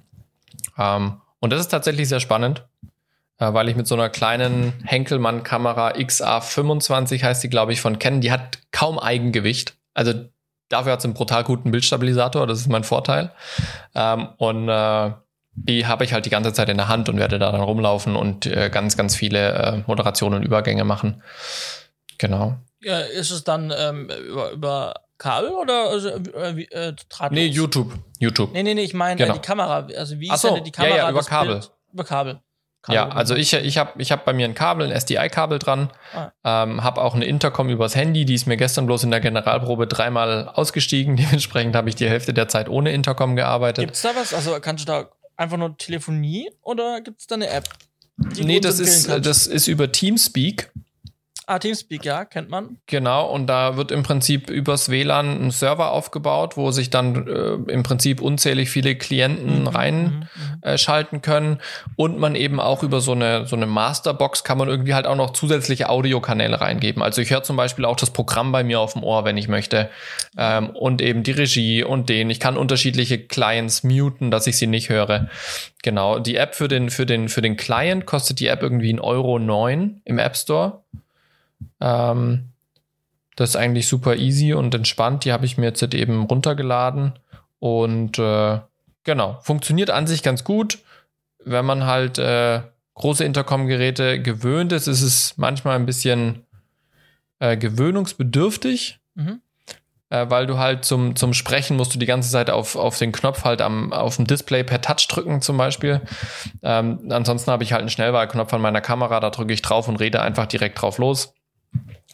Ähm, und das ist tatsächlich sehr spannend, äh, weil ich mit so einer kleinen Henkelmann-Kamera XA25 heißt die, glaube ich, von Canon, die hat kaum Eigengewicht. Also dafür hat es einen brutal guten Bildstabilisator, das ist mein Vorteil. Ähm, und äh, die habe ich halt die ganze Zeit in der Hand und werde da dann rumlaufen und äh, ganz, ganz viele äh, Moderationen und Übergänge machen. Genau. Ja, ist es dann ähm, über, über Kabel oder also, äh, äh, drahtlos? Nee, YouTube. YouTube. Nee, nee, nee, ich meine äh, genau. die Kamera. Also wie so, sendet die Kamera ja, ja, über Kabel. Bild? Über Kabel. Ja, also ich, ich habe ich hab bei mir ein Kabel, ein SDI-Kabel dran, ah. ähm, habe auch eine Intercom übers Handy, die ist mir gestern bloß in der Generalprobe dreimal ausgestiegen. (laughs) Dementsprechend habe ich die Hälfte der Zeit ohne Intercom gearbeitet. Gibt's da was? Also kannst du da einfach nur Telefonie oder gibt's da eine App? Nee, das ist, das ist über Teamspeak. Ah, Teamspeak, ja, kennt man. Genau, und da wird im Prinzip übers WLAN ein Server aufgebaut, wo sich dann äh, im Prinzip unzählig viele Klienten mhm, reinschalten mhm, äh, können und man eben auch über so eine, so eine Masterbox kann man irgendwie halt auch noch zusätzliche Audiokanäle reingeben. Also ich höre zum Beispiel auch das Programm bei mir auf dem Ohr, wenn ich möchte ähm, und eben die Regie und den. Ich kann unterschiedliche Clients muten, dass ich sie nicht höre. Genau, die App für den, für den, für den Client kostet die App irgendwie ein Euro neun im App Store. Ähm, das ist eigentlich super easy und entspannt. Die habe ich mir jetzt halt eben runtergeladen und äh, genau, funktioniert an sich ganz gut. Wenn man halt äh, große Intercom-Geräte gewöhnt ist, ist es manchmal ein bisschen äh, gewöhnungsbedürftig. Mhm. Äh, weil du halt zum, zum Sprechen musst du die ganze Zeit auf, auf den Knopf halt am, auf dem Display per Touch drücken zum Beispiel. Ähm, ansonsten habe ich halt einen Schnellwahlknopf an meiner Kamera, da drücke ich drauf und rede einfach direkt drauf los.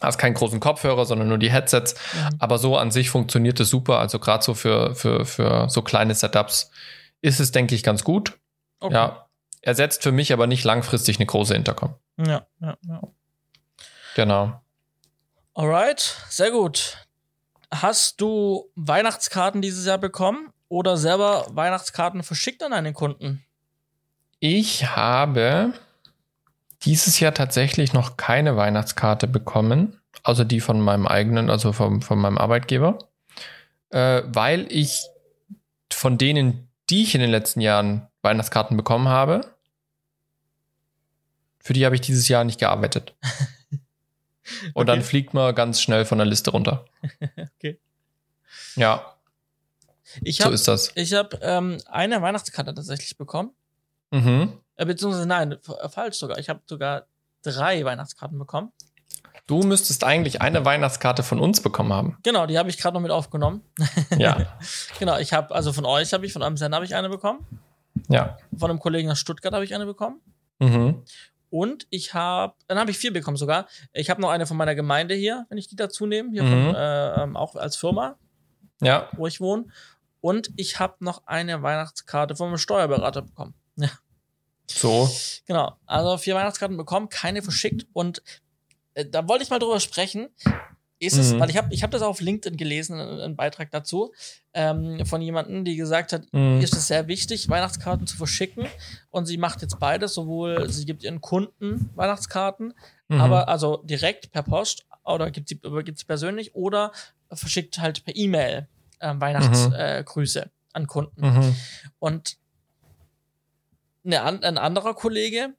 Hast keinen großen Kopfhörer, sondern nur die Headsets. Mhm. Aber so an sich funktioniert es super. Also gerade so für, für, für so kleine Setups ist es, denke ich, ganz gut. Okay. Ja. Ersetzt für mich aber nicht langfristig eine große Intercom. Ja, ja, ja. Genau. Alright, sehr gut. Hast du Weihnachtskarten dieses Jahr bekommen oder selber Weihnachtskarten verschickt an deine Kunden? Ich habe dieses Jahr tatsächlich noch keine Weihnachtskarte bekommen, außer die von meinem eigenen, also vom, von meinem Arbeitgeber, äh, weil ich von denen, die ich in den letzten Jahren Weihnachtskarten bekommen habe, für die habe ich dieses Jahr nicht gearbeitet. (laughs) Und okay. dann fliegt man ganz schnell von der Liste runter. (laughs) okay. Ja. Ich hab, so ist das. Ich habe ähm, eine Weihnachtskarte tatsächlich bekommen. Mhm. Äh, beziehungsweise nein, äh, falsch sogar. Ich habe sogar drei Weihnachtskarten bekommen. Du müsstest eigentlich eine Weihnachtskarte von uns bekommen haben. Genau, die habe ich gerade noch mit aufgenommen. (laughs) Ja. genau, ich habe, also von euch habe ich, von einem Sender habe ich eine bekommen. Ja. Von einem Kollegen aus Stuttgart habe ich eine bekommen. Mhm. Und ich habe, dann habe ich vier bekommen sogar. Ich habe noch eine von meiner Gemeinde hier, wenn ich die dazu nehme, hier mhm. von, äh, ähm, auch als Firma, ja. wo ich wohne. Und ich habe noch eine Weihnachtskarte von einem Steuerberater bekommen. (laughs) Ja. So. Genau. Also vier Weihnachtskarten bekommen, keine verschickt. Und äh, da wollte ich mal drüber sprechen. Ist es, mhm. weil ich habe ich hab das auf LinkedIn gelesen, einen Beitrag dazu, ähm, von jemandem, die gesagt hat, mhm. ist es sehr wichtig, Weihnachtskarten zu verschicken. Und sie macht jetzt beides, sowohl sie gibt ihren Kunden Weihnachtskarten, mhm. aber also direkt per Post oder gibt sie gibt sie persönlich oder verschickt halt per E-Mail äh, Weihnachtsgrüße mhm. äh, an Kunden. Mhm. Und eine, ein anderer Kollege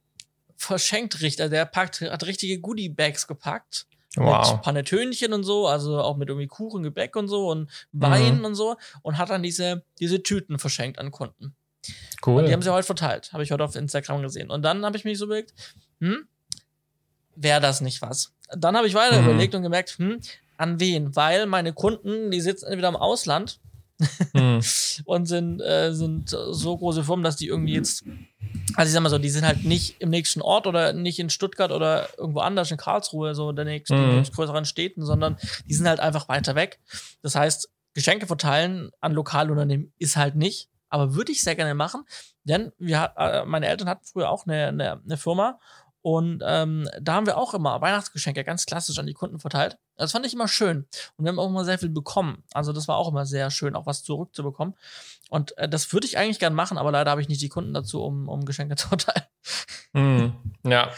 verschenkt richtig, der packt, hat richtige Goodie-Bags gepackt. Wow. Mit Panetönchen und so, also auch mit irgendwie Kuchen, Gebäck und so und Wein mhm. und so und hat dann diese, diese Tüten verschenkt an Kunden. Cool. Und die haben sie heute verteilt, habe ich heute auf Instagram gesehen. Und dann habe ich mich so überlegt, hm, wäre das nicht was? Dann habe ich weiter mhm. überlegt und gemerkt, hm, an wen? Weil meine Kunden, die sitzen entweder im Ausland mhm. (laughs) und sind, äh, sind so große Firmen, dass die irgendwie jetzt also ich sag mal so, die sind halt nicht im nächsten Ort oder nicht in Stuttgart oder irgendwo anders in Karlsruhe, so der nächsten mhm. größeren Städten, sondern die sind halt einfach weiter weg. Das heißt, Geschenke verteilen an Lokalunternehmen ist halt nicht, aber würde ich sehr gerne machen, denn wir, äh, meine Eltern hatten früher auch eine, eine, eine Firma und ähm, da haben wir auch immer Weihnachtsgeschenke ganz klassisch an die Kunden verteilt. Das fand ich immer schön. Und wir haben auch immer sehr viel bekommen. Also das war auch immer sehr schön, auch was zurückzubekommen. Und äh, das würde ich eigentlich gern machen, aber leider habe ich nicht die Kunden dazu, um, um Geschenke (laughs) zu verteilen. Mm, ja.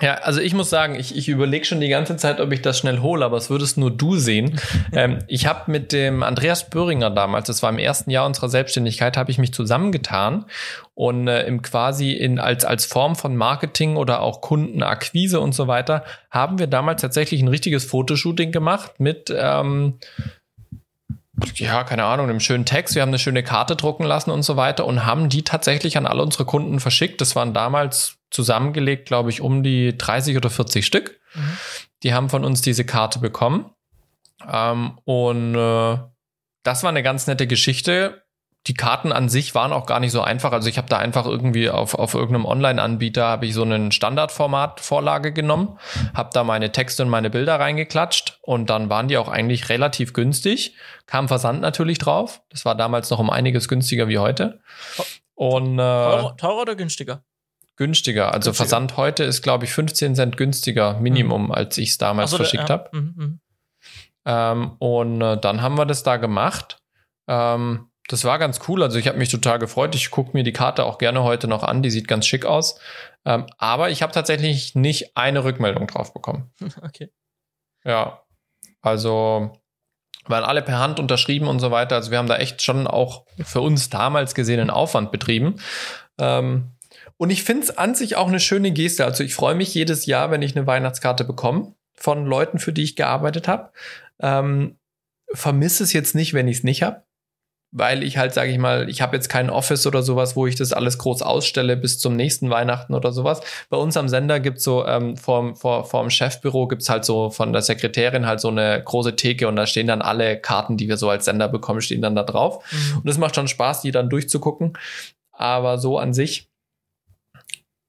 ja, also ich muss sagen, ich, ich überlege schon die ganze Zeit, ob ich das schnell hole, aber es würdest nur du sehen. (laughs) ähm, ich habe mit dem Andreas Böhringer damals, das war im ersten Jahr unserer Selbstständigkeit, habe ich mich zusammengetan und äh, im quasi in als als Form von Marketing oder auch Kundenakquise und so weiter haben wir damals tatsächlich ein richtiges Fotoshooting gemacht mit ähm, ja, keine Ahnung, einem schönen Text. Wir haben eine schöne Karte drucken lassen und so weiter und haben die tatsächlich an alle unsere Kunden verschickt. Das waren damals zusammengelegt, glaube ich, um die 30 oder 40 Stück. Mhm. Die haben von uns diese Karte bekommen. Ähm, und äh, das war eine ganz nette Geschichte. Die Karten an sich waren auch gar nicht so einfach. Also ich habe da einfach irgendwie auf, auf irgendeinem Online-Anbieter habe ich so einen Standardformat-Vorlage genommen, habe da meine Texte und meine Bilder reingeklatscht und dann waren die auch eigentlich relativ günstig. Kam Versand natürlich drauf. Das war damals noch um einiges günstiger wie heute. Und, äh, teurer, teurer oder günstiger? Günstiger. Also günstiger. Versand heute ist, glaube ich, 15 Cent günstiger Minimum, mhm. als ich es damals so, verschickt ja. habe. Mhm, mhm. Ähm, und äh, dann haben wir das da gemacht. Ähm, das war ganz cool. Also ich habe mich total gefreut. Ich gucke mir die Karte auch gerne heute noch an. Die sieht ganz schick aus. Ähm, aber ich habe tatsächlich nicht eine Rückmeldung drauf bekommen. (laughs) Okay. Ja. Also waren alle per Hand unterschrieben und so weiter. Also wir haben da echt schon auch für uns damals gesehenen Aufwand betrieben. Ähm, und ich finde es an sich auch eine schöne Geste. Also ich freue mich jedes Jahr, wenn ich eine Weihnachtskarte bekomme von Leuten, für die ich gearbeitet habe. Ähm, vermisse es jetzt nicht, wenn ich es nicht habe weil ich halt, sage ich mal, ich habe jetzt kein Office oder sowas, wo ich das alles groß ausstelle bis zum nächsten Weihnachten oder sowas. Bei uns am Sender gibt's so, ähm, vorm, vor, vorm Chefbüro gibt's halt so von der Sekretärin halt so eine große Theke und da stehen dann alle Karten, die wir so als Sender bekommen, stehen dann da drauf. Mhm. Und es macht schon Spaß, die dann durchzugucken. Aber so an sich,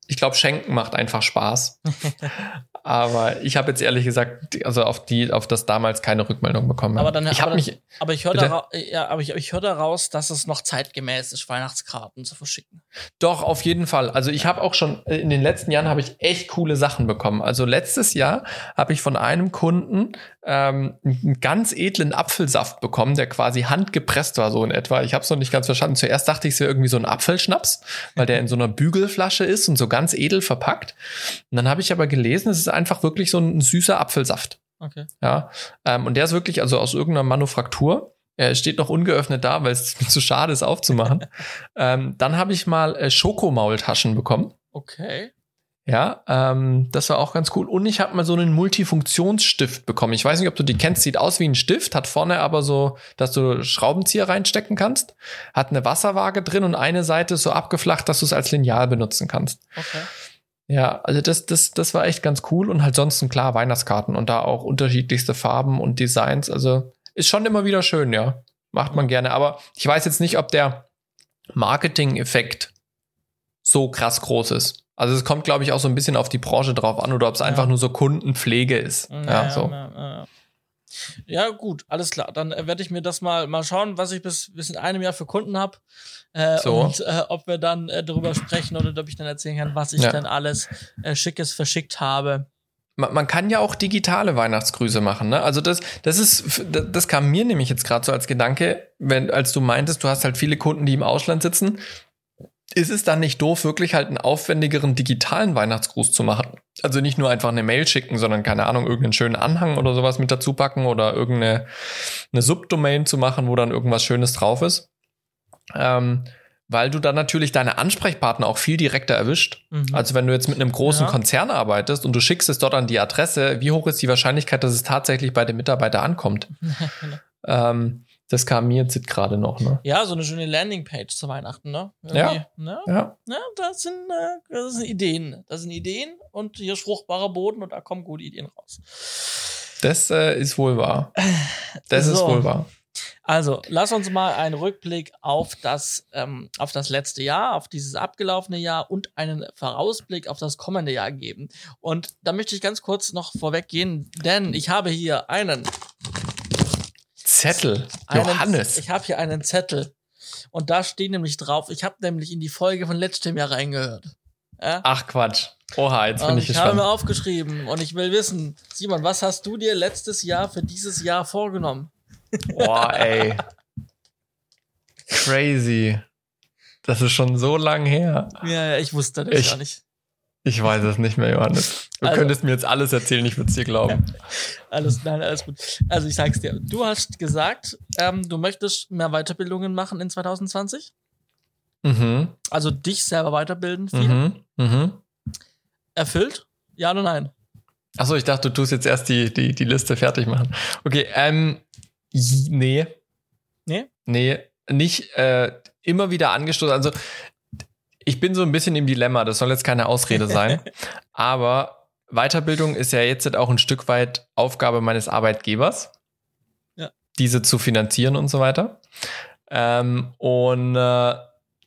ich glaube, Schenken macht einfach Spaß. (laughs) Aber ich habe jetzt ehrlich gesagt, also auf die, auf das damals keine Rückmeldung bekommen. Aber dann, ich habe mich. Aber ich höre da, ja, aber ich, ich höre daraus, dass es noch zeitgemäß ist, Weihnachtskarten zu verschicken. Doch auf jeden Fall. Also ich habe auch schon in den letzten Jahren habe ich echt coole Sachen bekommen. Also letztes Jahr habe ich von einem Kunden ähm, einen ganz edlen Apfelsaft bekommen, der quasi handgepresst war so in etwa. Ich habe es noch nicht ganz verstanden. Zuerst dachte ich, es wäre irgendwie so ein Apfelschnaps, weil der in so einer Bügelflasche ist und so ganz edel verpackt. Und dann habe ich aber gelesen, es ist einfach wirklich so ein süßer Apfelsaft. Okay. Ja. Ähm, und der ist wirklich also aus irgendeiner Manufaktur. Er steht noch ungeöffnet da, weil es (laughs) mir zu schade ist aufzumachen. (laughs) ähm, dann habe ich mal äh, Schokomaultaschen bekommen. Okay. Ja, ähm, das war auch ganz cool. Und ich habe mal so einen Multifunktionsstift bekommen. Ich weiß nicht, ob du die kennst. Sieht aus wie ein Stift, hat vorne aber so, dass du Schraubenzieher reinstecken kannst. Hat eine Wasserwaage drin und eine Seite ist so abgeflacht, dass du es als Lineal benutzen kannst. Okay. Ja, also das, das, das war echt ganz cool und halt sonst klar Weihnachtskarten und da auch unterschiedlichste Farben und Designs. Also ist schon immer wieder schön, ja. Macht man gerne. Aber ich weiß jetzt nicht, ob der Marketing-Effekt so krass groß ist. Also es kommt, glaube ich, auch so ein bisschen auf die Branche drauf an oder ob es ja. einfach nur so Kundenpflege ist. Ja, ja so. Ja, ja, gut, alles klar. Dann äh, werde ich mir das mal, mal schauen, was ich bis, bis in einem Jahr für Kunden habe. Äh, so. Und äh, ob wir dann äh, darüber sprechen oder ob ich dann erzählen kann, was ich ja. dann alles äh, Schickes verschickt habe. Man, man kann ja auch digitale Weihnachtsgrüße machen, ne? Also das, das ist, das kam mir nämlich jetzt gerade so als Gedanke, wenn, als du meintest, du hast halt viele Kunden, die im Ausland sitzen. Ist es dann nicht doof, wirklich halt einen aufwendigeren digitalen Weihnachtsgruß zu machen? Also nicht nur einfach eine Mail schicken, sondern keine Ahnung, irgendeinen schönen Anhang oder sowas mit dazu packen oder irgendeine eine Subdomain zu machen, wo dann irgendwas Schönes drauf ist ähm, weil du dann natürlich deine Ansprechpartner auch viel direkter erwischt. Mhm. Also wenn du jetzt mit einem großen ja. Konzern arbeitest und du schickst es dort an die Adresse, wie hoch ist die Wahrscheinlichkeit, dass es tatsächlich bei dem Mitarbeiter ankommt? (laughs) Genau. ähm, das kam mir jetzt gerade noch, ne? Ja, so eine schöne Landingpage zu Weihnachten, ne? Ja. Ne? ja. Ja, das sind, äh, das sind Ideen. Das sind Ideen und hier fruchtbarer Boden und da kommen gute Ideen raus. Das äh, ist wohl wahr. Das so. ist wohl wahr. Also, lass uns mal einen Rückblick auf das, ähm, auf das letzte Jahr, auf dieses abgelaufene Jahr und einen Vorausblick auf das kommende Jahr geben. Und da möchte ich ganz kurz noch vorweggehen, denn ich habe hier einen Zettel. Johannes. Einen, ich habe hier einen Zettel. Und da steht nämlich drauf, ich habe nämlich in die Folge von letztem Jahr reingehört. Ja? Ach Quatsch. Oha, jetzt bin ich, ich gespannt. Ich habe mir aufgeschrieben und ich will wissen, Simon, was hast du dir letztes Jahr für dieses Jahr vorgenommen? Boah, ey. Crazy. Das ist schon so lang her. Ja, ja ich wusste das ich, gar nicht. Ich weiß es nicht mehr, Johannes. Du also, könntest mir jetzt alles erzählen, ich würde es dir glauben. alles, nein, alles gut. Also ich sag's dir. Du hast gesagt, ähm, du möchtest mehr Weiterbildungen machen in 2020. Mhm. Also dich selber weiterbilden. Viel. Mhm. Mhm. Erfüllt? Ja oder nein? Achso, ich dachte, du tust jetzt erst die, die, die Liste fertig machen. Okay, ähm, Nee. Nee? Nee, nicht äh, immer wieder angestoßen. Also ich bin so ein bisschen im Dilemma, das soll jetzt keine Ausrede sein. (laughs) aber Weiterbildung ist ja jetzt auch ein Stück weit Aufgabe meines Arbeitgebers, ja. diese zu finanzieren und so weiter. Ähm, und äh,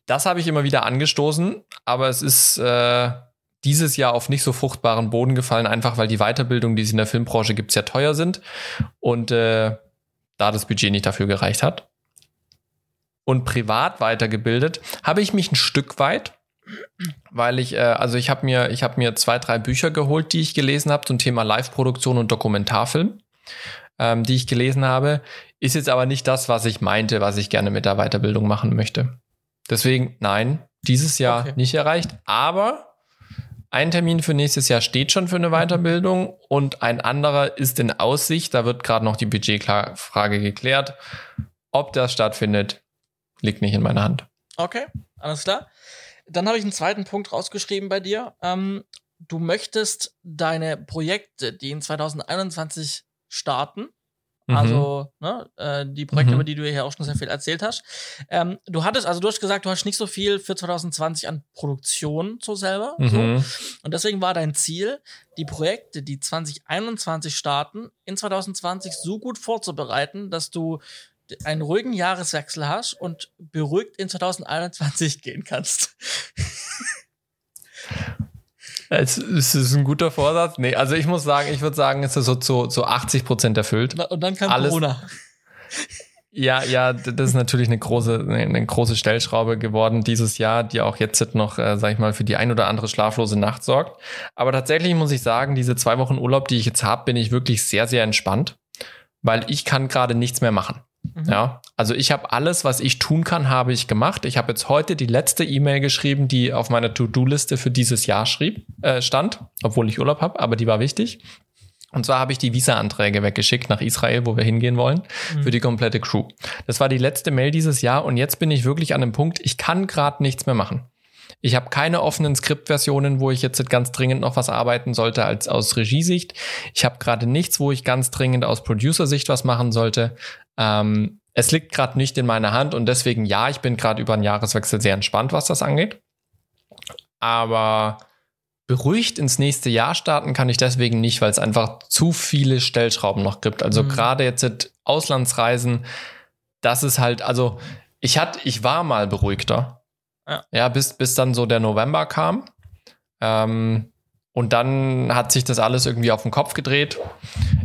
das habe ich immer wieder angestoßen, aber es ist äh, dieses Jahr auf nicht so fruchtbaren Boden gefallen, einfach weil die Weiterbildung, die es in der Filmbranche gibt, sehr teuer sind und äh, da das Budget nicht dafür gereicht hat. Und privat weitergebildet habe ich mich ein Stück weit, weil ich, äh, also ich habe mir, ich habe mir zwei, drei Bücher geholt, die ich gelesen habe zum Thema Live-Produktion und Dokumentarfilm, ähm, die ich gelesen habe. Ist jetzt aber nicht das, was ich meinte, was ich gerne mit der Weiterbildung machen möchte. Deswegen, nein, dieses Jahr okay. nicht erreicht. Aber ein Termin für nächstes Jahr steht schon für eine Weiterbildung und ein anderer ist in Aussicht. Da wird gerade noch die Budgetfrage geklärt. Ob das stattfindet, liegt nicht in meiner Hand. Okay, alles klar. Dann habe ich einen zweiten Punkt rausgeschrieben bei dir. Ähm, du möchtest deine Projekte, die in 2021 starten, Mhm. Also ne, äh, die Projekte, mhm. über die du hier auch schon sehr viel erzählt hast. Ähm, du hattest, also du hast gesagt, du hast nicht so viel für 2020 an Produktion so selber. Mhm. So. Und deswegen war dein Ziel, die Projekte, die 2021 starten, in 2020 so gut vorzubereiten, dass du einen ruhigen Jahreswechsel hast und beruhigt in 2021 (laughs) gehen kannst. Es, es ist ein guter Vorsatz. Nee, also ich muss sagen, ich würde sagen, es ist so zu, zu 80 Prozent erfüllt. Und dann kam Alles, Corona. Ja, ja, das ist natürlich eine große, eine große Stellschraube geworden dieses Jahr, die auch jetzt noch, äh, sag ich mal, für die ein oder andere schlaflose Nacht sorgt. Aber tatsächlich muss ich sagen, diese zwei Wochen Urlaub, die ich jetzt habe, bin ich wirklich sehr, sehr entspannt, weil ich kann gerade nichts mehr machen. Mhm. Ja, also ich habe alles, was ich tun kann, habe ich gemacht. Ich habe jetzt heute die letzte E-Mail geschrieben, die auf meiner To-Do-Liste für dieses Jahr schrieb, äh, stand, obwohl ich Urlaub habe, aber die war wichtig. Und zwar habe ich die Visa-Anträge weggeschickt nach Israel, wo wir hingehen wollen, mhm. für die komplette Crew. Das war die letzte Mail dieses Jahr und jetzt bin ich wirklich an dem Punkt, ich kann gerade nichts mehr machen. Ich habe keine offenen Skriptversionen, wo ich jetzt ganz dringend noch was arbeiten sollte als aus Regiesicht. Ich habe gerade nichts, wo ich ganz dringend aus Producer-Sicht was machen sollte. Ähm, es liegt gerade nicht in meiner Hand und deswegen ja, ich bin gerade über einen Jahreswechsel sehr entspannt, was das angeht. Aber beruhigt ins nächste Jahr starten kann ich deswegen nicht, weil es einfach zu viele Stellschrauben noch gibt. Also mhm. gerade jetzt Auslandsreisen, das ist halt, also ich hatte, ich war mal beruhigter. Ja, ja bis, bis dann so der November kam. Ähm, und dann hat sich das alles irgendwie auf den Kopf gedreht.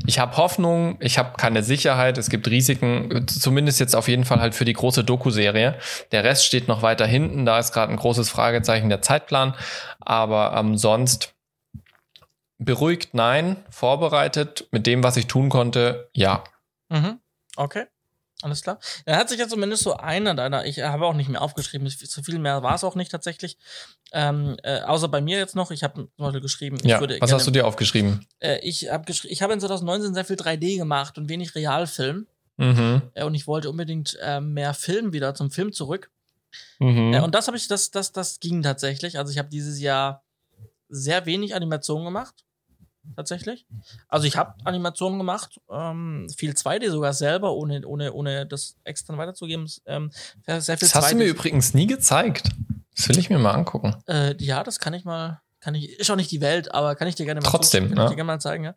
Ich habe Hoffnung, ich habe keine Sicherheit, es gibt Risiken, zumindest jetzt auf jeden Fall halt für die große Doku-Serie. Der Rest steht noch weiter hinten, da ist gerade ein großes Fragezeichen der Zeitplan. Aber ähm, sonst beruhigt nein, vorbereitet mit dem, was ich tun konnte, ja. Mhm. Okay. Alles klar. Dann hat sich ja zumindest so einer deiner, ich habe auch nicht mehr aufgeschrieben, so viel mehr war es auch nicht tatsächlich. Ähm, äh, außer bei mir jetzt noch, ich habe zum Beispiel geschrieben, ja, was gerne, hast du dir aufgeschrieben? Äh, ich habe ich hab in 2019 sehr viel 3D gemacht und wenig Realfilm. Mhm. Äh, und ich wollte unbedingt äh, mehr Film wieder zum Film zurück. Mhm. Äh, und das habe ich, das, das, das ging tatsächlich. Also ich habe dieses Jahr sehr wenig Animation gemacht tatsächlich. Also ich habe Animationen gemacht, ähm, viel 2D sogar selber, ohne, ohne, ohne das extern weiterzugeben. Ähm, sehr, sehr viel das hast 2D. du mir übrigens nie gezeigt. Das will ich mir mal angucken. Äh, ja, das kann ich mal, kann ich, ist auch nicht die Welt, aber kann ich dir gerne mal Trotzdem, ja. ich dir gerne mal zeigen, ja.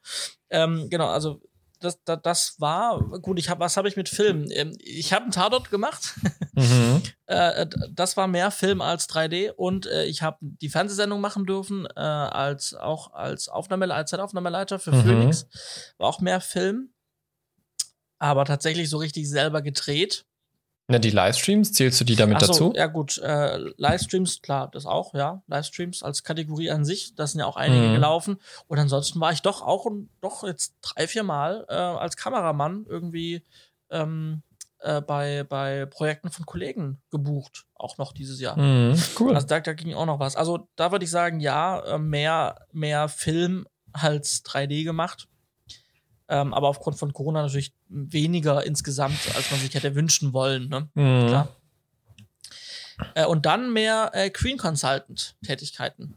Ähm, genau, also das, das, das war gut. Ich habe, was habe ich mit Film? Ähm, ich habe einen Tatort gemacht. (laughs) Mhm. äh, das war mehr Film als 3D und äh, ich habe die Fernsehsendung machen dürfen äh, als auch als Aufnahme als Zeitaufnahmeleiter für mhm. Phoenix. War auch mehr Film, aber tatsächlich so richtig selber gedreht. Na, die Livestreams, zählst du die damit so, dazu? Ja, gut, äh, Livestreams, klar, das auch, ja. Livestreams als Kategorie an sich, da sind ja auch einige mhm. gelaufen. Und ansonsten war ich doch auch doch jetzt drei, vier Mal äh, als Kameramann irgendwie ähm, äh, bei, bei Projekten von Kollegen gebucht, auch noch dieses Jahr. Mhm, cool. Also da, da ging auch noch was. Also da würde ich sagen, ja, äh, mehr, mehr Film als 3D gemacht. Ähm, aber aufgrund von Corona natürlich weniger insgesamt, als man sich hätte wünschen wollen. Ne? Mhm. Klar. Äh, und dann mehr äh, Queen Consultant Tätigkeiten.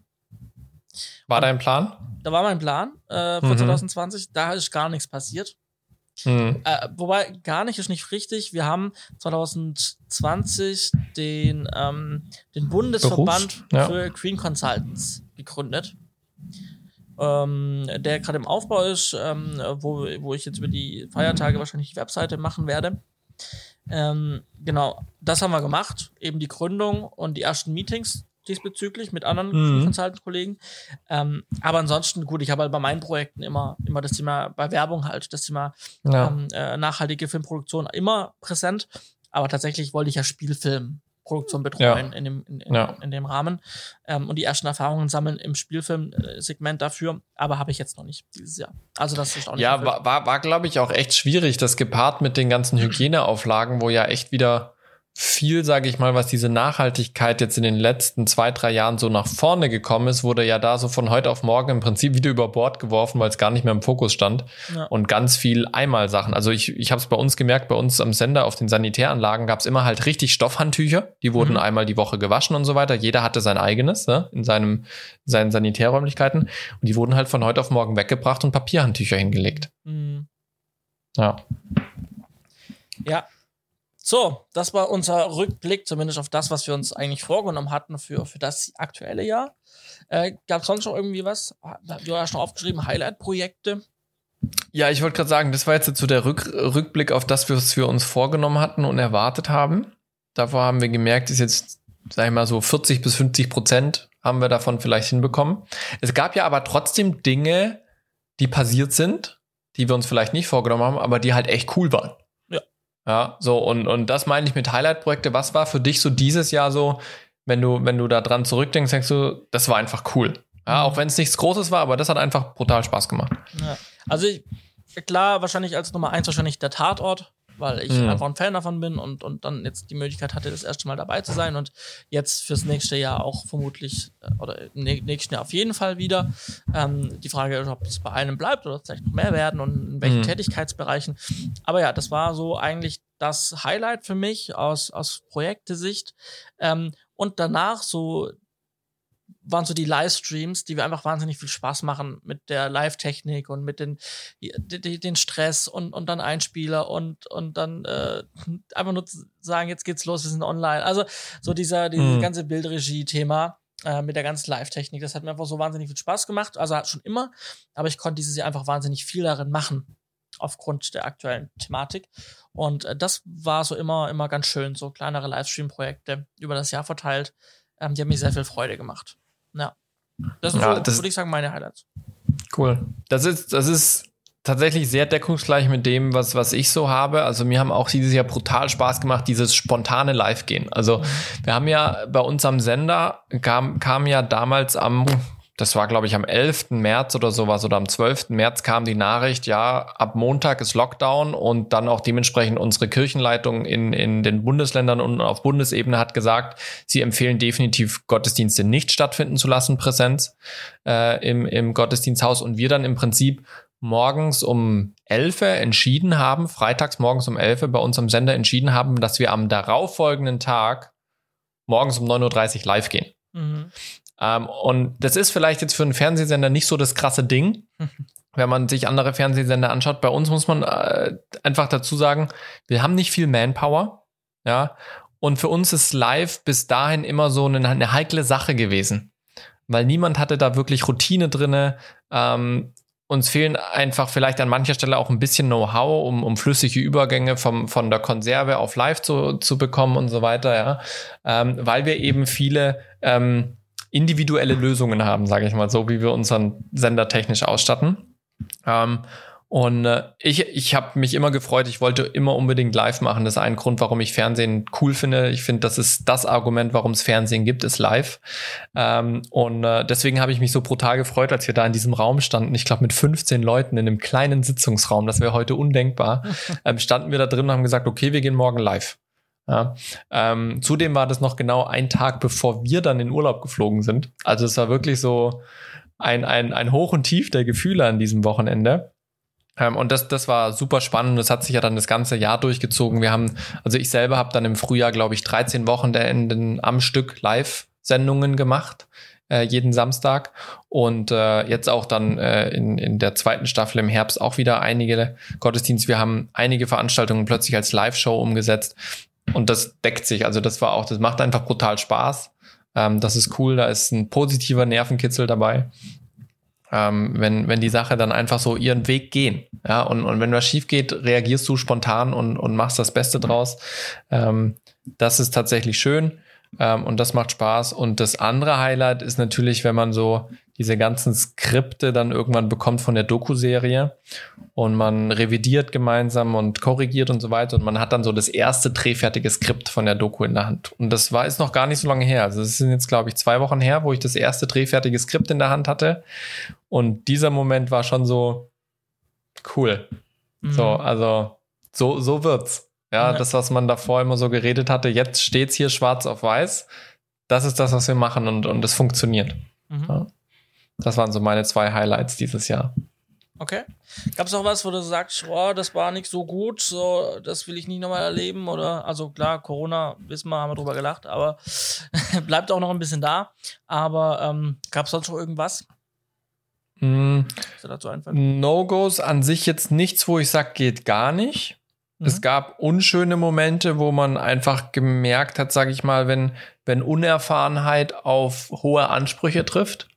War dein Plan? Da war mein Plan äh, für mhm. 2020. Da ist gar nichts passiert. Mhm. Äh, wobei gar nicht ist nicht richtig. Wir haben 2020 den, ähm, den Bundesverband ja. für Queen Consultants gegründet ähm, der gerade im Aufbau ist, ähm, wo, wo ich jetzt über die Feiertage wahrscheinlich die Webseite machen werde. Ähm, genau, das haben wir gemacht. Eben die Gründung und die ersten Meetings diesbezüglich mit anderen mhm. Consultant-Kollegen. Ähm, aber ansonsten, gut, ich habe halt bei meinen Projekten immer, immer das Thema, bei Werbung halt, das Thema ja. ähm, äh, nachhaltige Filmproduktion immer präsent. Aber tatsächlich wollte ich ja Spielfilm Produktion betreuen ja. in, dem, in, in, ja. in dem Rahmen ähm, und die ersten Erfahrungen sammeln im Spielfilmsegment dafür, aber habe ich jetzt noch nicht dieses Jahr. Also das ist auch nicht. Ja, war, war, war glaube ich, auch echt schwierig, das gepaart mit den ganzen Hygieneauflagen, wo ja echt wieder viel, sage ich mal, was diese Nachhaltigkeit jetzt in den letzten zwei, drei Jahren so nach vorne gekommen ist, wurde ja da so von heute auf morgen im Prinzip wieder über Bord geworfen, weil es gar nicht mehr im Fokus stand. Ja. Und ganz viel Einmalsachen. Also ich, ich habe es bei uns gemerkt, bei uns am Sender auf den Sanitäranlagen gab es immer halt richtig Stoffhandtücher. Die wurden mhm. einmal die Woche gewaschen und so weiter. Jeder hatte sein eigenes ne, in seinem, seinen Sanitärräumlichkeiten. Und die wurden halt von heute auf morgen weggebracht und Papierhandtücher hingelegt. Mhm. Ja. Ja, so, das war unser Rückblick, zumindest auf das, was wir uns eigentlich vorgenommen hatten für, für das aktuelle Jahr. Äh, Gab es sonst noch irgendwie was? Du hast noch aufgeschrieben, Highlight-Projekte. Ja, ich wollte gerade sagen, das war jetzt so der Rück Rückblick auf das, was wir uns vorgenommen hatten und erwartet haben. Davor haben wir gemerkt, ist jetzt, sag ich mal, so 40 bis 50 Prozent haben wir davon vielleicht hinbekommen. Es gab ja aber trotzdem Dinge, die passiert sind, die wir uns vielleicht nicht vorgenommen haben, aber die halt echt cool waren. Ja, so, und, und das meine ich mit Highlight-Projekte. Was war für dich so dieses Jahr so, wenn du, wenn du da dran zurückdenkst, denkst du, das war einfach cool. Ja, auch wenn es nichts Großes war, aber das hat einfach brutal Spaß gemacht. Ja. Also ich, klar, wahrscheinlich als Nummer eins wahrscheinlich der Tatort weil ich mhm. einfach ein Fan davon bin und, und dann jetzt die Möglichkeit hatte, das erste Mal dabei zu sein und jetzt fürs nächste Jahr auch vermutlich äh, oder im nächsten Jahr auf jeden Fall wieder. Ähm, die Frage ist, ob es bei einem bleibt oder vielleicht noch mehr werden und in welchen mhm. Tätigkeitsbereichen. Aber ja, das war so eigentlich das Highlight für mich aus, aus Projektesicht. Ähm, und danach so waren so die Livestreams, die wir einfach wahnsinnig viel Spaß machen mit der Live-Technik und mit den, die, den Stress und, und dann Einspieler und, und dann äh, einfach nur sagen, jetzt geht's los, wir sind online. Also so dieser, dieses mhm. ganze Bildregie-Thema äh, mit der ganzen Live-Technik, das hat mir einfach so wahnsinnig viel Spaß gemacht. Also hat schon immer, aber ich konnte dieses Jahr einfach wahnsinnig viel darin machen aufgrund der aktuellen Thematik. Und äh, das war so immer, immer ganz schön, so kleinere Livestream-Projekte über das Jahr verteilt. Ähm, die haben mir sehr viel Freude gemacht. Ja. Das sind ja, so, würde ich sagen, meine Highlights. Cool. Das ist, das ist tatsächlich sehr deckungsgleich mit dem, was, was ich so habe. Also mir haben auch dieses Jahr brutal Spaß gemacht, dieses spontane Live-Gehen. Also mhm. wir haben ja bei uns am Sender, kam, kam ja damals am das war, glaube ich, am 11. März oder sowas oder am 12. März kam die Nachricht, ja, ab Montag ist Lockdown und dann auch dementsprechend unsere Kirchenleitung in, in den Bundesländern und auf Bundesebene hat gesagt, sie empfehlen definitiv Gottesdienste nicht stattfinden zu lassen, Präsenz äh, im, im Gottesdiensthaus und wir dann im Prinzip morgens um 11 entschieden haben, freitags morgens um 11 bei uns am Sender entschieden haben, dass wir am darauffolgenden Tag morgens um 9.30 Uhr live gehen. Mhm. Ähm, und das ist vielleicht jetzt für einen Fernsehsender nicht so das krasse Ding. (laughs) Wenn man sich andere Fernsehsender anschaut, bei uns muss man äh, einfach dazu sagen, wir haben nicht viel Manpower, ja. Und für uns ist live bis dahin immer so eine, eine heikle Sache gewesen, weil niemand hatte da wirklich Routine drinne. Ähm, uns fehlen einfach vielleicht an mancher Stelle auch ein bisschen Know-how, um, um flüssige Übergänge vom, von der Konserve auf Live zu, zu bekommen und so weiter, ja. Ähm, weil wir eben viele ähm, individuelle Lösungen haben, sage ich mal, so wie wir unseren Sender technisch ausstatten. Ähm, und äh, ich, ich habe mich immer gefreut, ich wollte immer unbedingt live machen. Das ist ein Grund, warum ich Fernsehen cool finde. Ich finde, das ist das Argument, warum es Fernsehen gibt, ist live. Ähm, und äh, deswegen habe ich mich so brutal gefreut, als wir da in diesem Raum standen. Ich glaube, mit 15 Leuten in einem kleinen Sitzungsraum, das wäre heute undenkbar, (laughs) ähm, standen wir da drin und haben gesagt, okay, wir gehen morgen live. Ja. Ähm, zudem war das noch genau ein Tag, bevor wir dann in Urlaub geflogen sind. Also es war wirklich so ein, ein, ein Hoch und Tief der Gefühle an diesem Wochenende. Ähm, und das, das war super spannend. Das hat sich ja dann das ganze Jahr durchgezogen. Wir haben, also ich selber habe dann im Frühjahr, glaube ich, 13 Wochenenden am Stück Live-Sendungen gemacht äh, jeden Samstag und äh, jetzt auch dann äh, in, in der zweiten Staffel im Herbst auch wieder einige Gottesdienste. Wir haben einige Veranstaltungen plötzlich als Live-Show umgesetzt und das deckt sich. Also das war auch, das macht einfach brutal Spaß. Ähm, das ist cool, da ist ein positiver Nervenkitzel dabei. ähm, wenn, wenn die Sache dann einfach so ihren Weg gehen. Ja, und, und wenn was schief geht, reagierst du spontan und, und machst das Beste draus. Ähm, das ist tatsächlich schön ähm, und das macht Spaß. Und das andere Highlight ist natürlich, wenn man so diese ganzen Skripte dann irgendwann bekommt von der Doku-Serie und man revidiert gemeinsam und korrigiert und so weiter und man hat dann so das erste drehfertige Skript von der Doku in der Hand. Und das war ist noch gar nicht so lange her. Also es sind jetzt, glaube ich, zwei Wochen her, wo ich das erste drehfertige Skript in der Hand hatte. Und dieser Moment war schon so cool. Mhm. So, also so, so wird's. Ja, ja, das, was man davor immer so geredet hatte, jetzt steht's hier schwarz auf weiß. Das ist das, was wir machen und, und es funktioniert. Mhm. Ja. Das waren so meine zwei Highlights dieses Jahr. Okay. Gab es auch was, wo du sagst, oh, das war nicht so gut, so, das will ich nicht nochmal erleben? Oder, also klar, Corona, wissen wir, haben wir drüber gelacht, aber (laughs) bleibt auch noch ein bisschen da. Aber ähm, gab es sonst noch irgendwas? Mm, No-Gos an sich jetzt nichts, wo ich sage, geht gar nicht. Mhm. Es gab unschöne Momente, wo man einfach gemerkt hat, sage ich mal, wenn, wenn Unerfahrenheit auf hohe Ansprüche trifft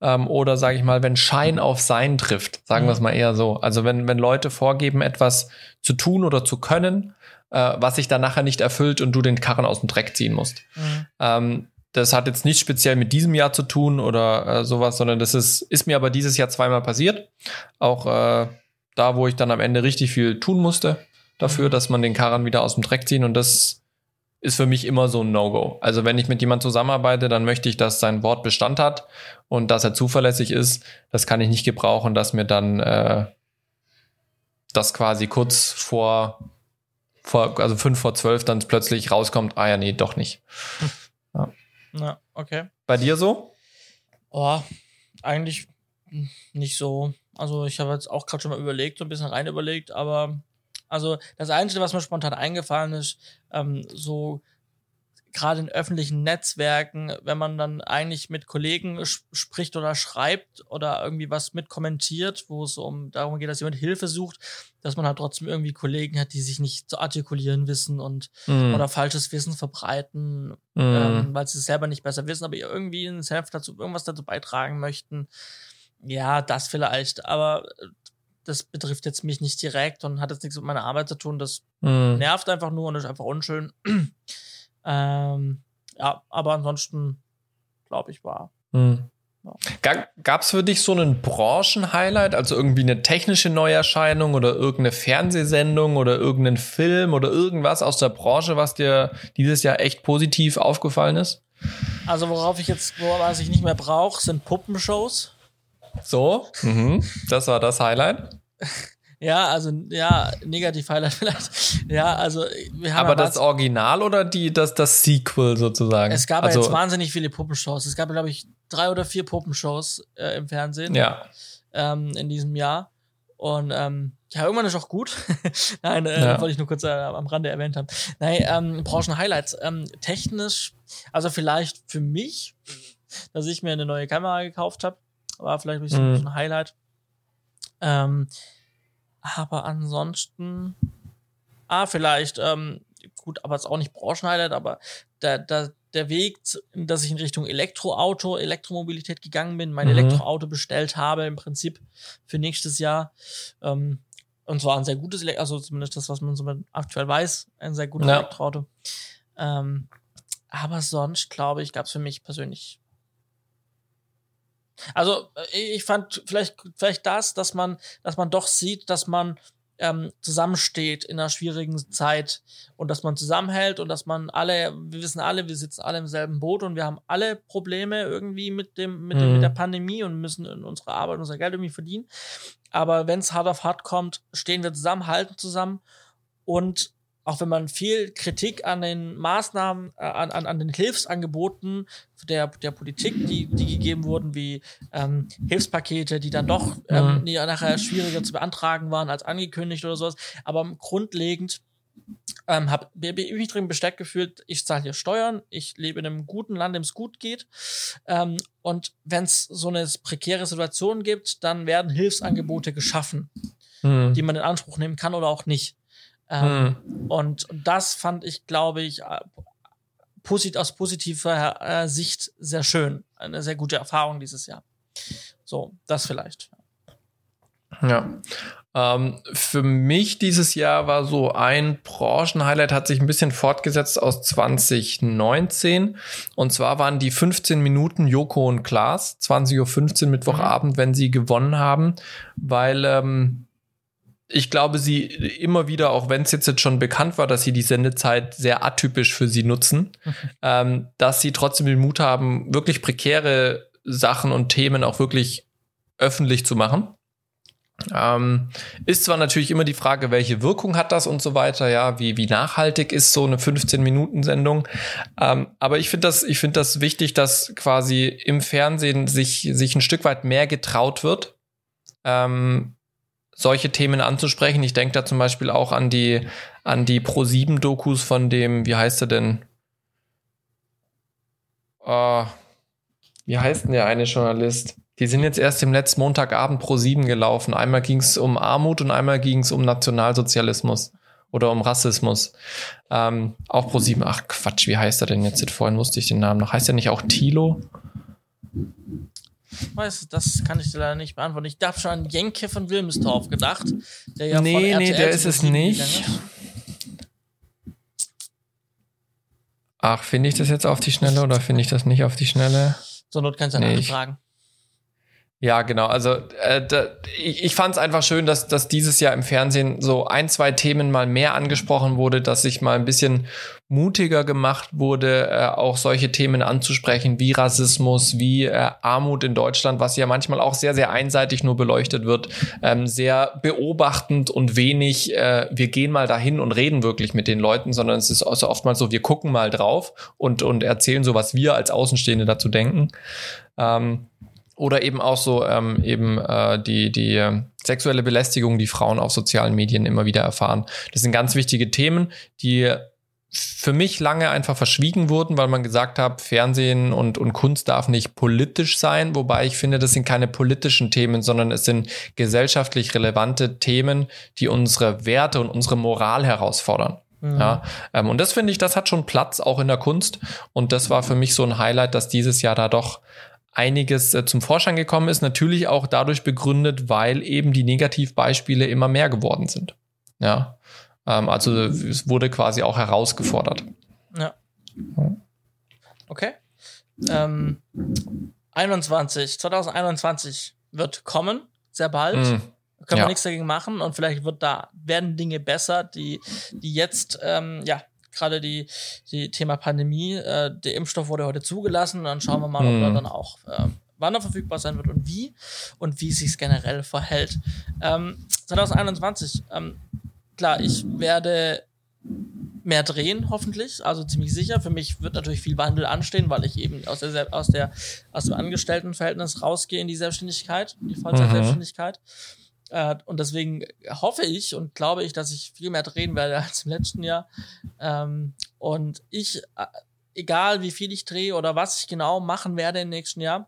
ähm, oder sage ich mal, wenn Schein auf Sein trifft, sagen mhm. wir es mal eher so. Also wenn, wenn Leute vorgeben, etwas zu tun oder zu können, äh, was sich dann nachher nicht erfüllt und du den Karren aus dem Dreck ziehen musst. Mhm. Ähm, das hat jetzt nicht speziell mit diesem Jahr zu tun oder äh, sowas, sondern das ist, ist mir aber dieses Jahr zweimal passiert. Auch äh, da, wo ich dann am Ende richtig viel tun musste dafür, mhm. dass man den Karren wieder aus dem Dreck ziehen und das ist für mich immer so ein No-Go. Also wenn ich mit jemandem zusammenarbeite, dann möchte ich, dass sein Wort Bestand hat und dass er zuverlässig ist. Das kann ich nicht gebrauchen, dass mir dann äh, das quasi kurz vor, vor, also fünf vor zwölf dann plötzlich rauskommt, ah ja, nee, doch nicht. Ja, ja okay. Bei dir so? Oh, eigentlich nicht so. Also ich habe jetzt auch gerade schon mal überlegt, so ein bisschen rein überlegt, aber also das Einzige, was mir spontan eingefallen ist, ähm, so gerade in öffentlichen Netzwerken, wenn man dann eigentlich mit Kollegen spricht oder schreibt oder irgendwie was mitkommentiert, wo es um darum geht, dass jemand Hilfe sucht, dass man halt trotzdem irgendwie Kollegen hat, die sich nicht zu artikulieren wissen und mm. oder falsches Wissen verbreiten, mm. ähm, weil sie es selber nicht besser wissen, aber irgendwie einen Self dazu irgendwas dazu beitragen möchten. Ja, das vielleicht, aber das betrifft jetzt mich nicht direkt und hat jetzt nichts mit meiner Arbeit zu tun. Das mhm. nervt einfach nur und ist einfach unschön. Ähm, ja, aber ansonsten glaube ich war. Mhm. Ja. Gab es für dich so einen Branchen-Highlight, also irgendwie eine technische Neuerscheinung oder irgendeine Fernsehsendung oder irgendeinen Film oder irgendwas aus der Branche, was dir dieses Jahr echt positiv aufgefallen ist? Also worauf ich jetzt, worauf ich nicht mehr brauche, sind Puppenshows. So, (laughs) mhm. das war das Highlight. (laughs) Ja, also ja, negativ Highlight (laughs) vielleicht. Ja, also wir haben. Aber das Original oder die, das, das Sequel sozusagen? Es gab also, ja jetzt wahnsinnig viele Puppenshows. Es gab, glaube ich, drei oder vier Puppenshows äh, im Fernsehen. Ja. Ähm, in diesem Jahr. Und ähm, ja, irgendwann ist auch gut. (laughs) Nein, äh, ja. wollte ich nur kurz äh, am Rande erwähnt haben. Nein, ähm, Branchen-Highlights. Ähm, technisch, also vielleicht für mich, dass ich mir eine neue Kamera gekauft habe, war vielleicht ein bisschen mhm. ein Highlight. Ähm, aber ansonsten, ah, vielleicht, ähm, gut, aber es ist auch nicht Branchenhighlight, aber der, der, der Weg, dass ich in Richtung Elektroauto, Elektromobilität gegangen bin, mein mhm. Elektroauto bestellt habe, im Prinzip für nächstes Jahr. Ähm, und zwar ein sehr gutes Elektroauto, also zumindest das, was man so aktuell weiß, ein sehr gutes ja. Elektroauto. Ähm, aber sonst, glaube ich, gab es für mich persönlich also äh, ich fand vielleicht, vielleicht das, dass man, dass man doch sieht, dass man ähm, zusammensteht in einer schwierigen Zeit und dass man zusammenhält und dass man alle, wir wissen alle, wir sitzen alle im selben Boot und wir haben alle Probleme irgendwie mit dem, mit, mhm. dem, mit der mhm. Pandemie und müssen in unsere Arbeit unser Geld irgendwie verdienen. Aber wenn es hart auf hart kommt, stehen wir zusammen, halten zusammen und auch wenn man viel Kritik an den Maßnahmen, äh, an, an, an den Hilfsangeboten der, der Politik, die, die gegeben wurden, wie ähm, Hilfspakete, die dann doch ähm, die nachher schwieriger zu beantragen waren als angekündigt oder sowas. Aber grundlegend ähm, habe hab ich mich drin besteckt gefühlt, ich zahle hier Steuern, ich lebe in einem guten Land, dem es gut geht. Ähm, und wenn es so eine prekäre Situation gibt, dann werden Hilfsangebote geschaffen, mhm. die man in Anspruch nehmen kann oder auch nicht. Ähm, hm. Und das fand ich, glaube ich, äh, posit aus positiver äh, Sicht sehr schön. Eine sehr gute Erfahrung dieses Jahr. So, das vielleicht. Ja. Ähm, für mich dieses Jahr war so ein Branchenhighlight, hat sich ein bisschen fortgesetzt aus 2019. Und zwar waren die 15 Minuten Joko und Klaas, 20.15 Uhr Mittwochabend, wenn sie gewonnen haben, weil ähm, ich glaube, sie immer wieder, auch wenn es jetzt, schon bekannt war, dass sie die Sendezeit sehr atypisch für sie nutzen, mhm. ähm, dass sie trotzdem den Mut haben, wirklich prekäre Sachen und Themen auch wirklich öffentlich zu machen. Ähm, ist zwar natürlich immer die Frage, welche Wirkung hat das und so weiter, ja, wie, wie nachhaltig ist so eine 15-Minuten-Sendung. Ähm, aber ich finde das, ich finde das wichtig, dass quasi im Fernsehen sich, sich ein Stück weit mehr getraut wird, ähm, solche Themen anzusprechen. Ich denke da zum Beispiel auch an die, an die Pro-7-Dokus von dem, wie heißt er denn? Uh, wie heißt denn der eine Journalist? Die sind jetzt erst im letzten Montagabend pro sieben gelaufen. Einmal ging es um Armut und einmal ging es um Nationalsozialismus oder um Rassismus. Ähm, auch pro sieben. Ach Quatsch, wie heißt er denn jetzt? Vorhin wusste ich den Namen noch. Heißt er nicht auch Tilo? Weiß, das kann ich dir leider nicht beantworten. Ich habe schon an Jenke von Wilmestorf gedacht. Der ja nee, nee, der ist es nicht. Ach, finde ich das jetzt auf die Schnelle oder finde ich das nicht auf die Schnelle? Zur Not kannst du nee, fragen. Ja, genau. Also äh, da, ich, ich fand es einfach schön, dass, dass dieses Jahr im Fernsehen so ein, zwei Themen mal mehr angesprochen wurde, dass sich mal ein bisschen mutiger gemacht wurde, äh, auch solche Themen anzusprechen, wie Rassismus, wie äh, Armut in Deutschland, was ja manchmal auch sehr, sehr einseitig nur beleuchtet wird, ähm, sehr beobachtend und wenig, äh, wir gehen mal dahin und reden wirklich mit den Leuten, sondern es ist also oftmals so, wir gucken mal drauf und, und erzählen so, was wir als Außenstehende dazu denken. Ähm, oder eben auch so ähm, eben äh, die, die äh, sexuelle Belästigung, die Frauen auf sozialen Medien immer wieder erfahren. Das sind ganz wichtige Themen, die für mich lange einfach verschwiegen wurden, weil man gesagt hat, Fernsehen und, und Kunst darf nicht politisch sein, wobei ich finde, das sind keine politischen Themen, sondern es sind gesellschaftlich relevante Themen, die unsere Werte und unsere Moral herausfordern. Mhm. Ja, ähm, und das finde ich, das hat schon Platz auch in der Kunst. Und das war für mich so ein Highlight, dass dieses Jahr da doch einiges äh, zum Vorschein gekommen ist. Natürlich auch dadurch begründet, weil eben die Negativbeispiele immer mehr geworden sind. Ja. Ähm, also es wurde quasi auch herausgefordert. Ja. Okay. Ähm, 21, 2021 wird kommen, sehr bald. Mm. Können ja. wir nichts dagegen machen und vielleicht wird da, werden Dinge besser, die, die jetzt, ähm, ja, gerade die, die Thema Pandemie. Äh, der Impfstoff wurde heute zugelassen. Dann schauen wir mal, ob er mhm. dann auch äh, wann er verfügbar sein wird und wie und wie sich generell verhält. Ähm, 2021, ähm, klar, ich werde mehr drehen, hoffentlich, also ziemlich sicher. Für mich wird natürlich viel Wandel anstehen, weil ich eben aus, der, aus, der, aus dem Angestelltenverhältnis rausgehe in die Selbstständigkeit, in die Vollzeitselbstständigkeit. Mhm. Äh, und deswegen hoffe ich und glaube ich, dass ich viel mehr drehen werde (laughs) als im letzten Jahr. Ähm, und ich, äh, egal wie viel ich drehe oder was ich genau machen werde im nächsten Jahr,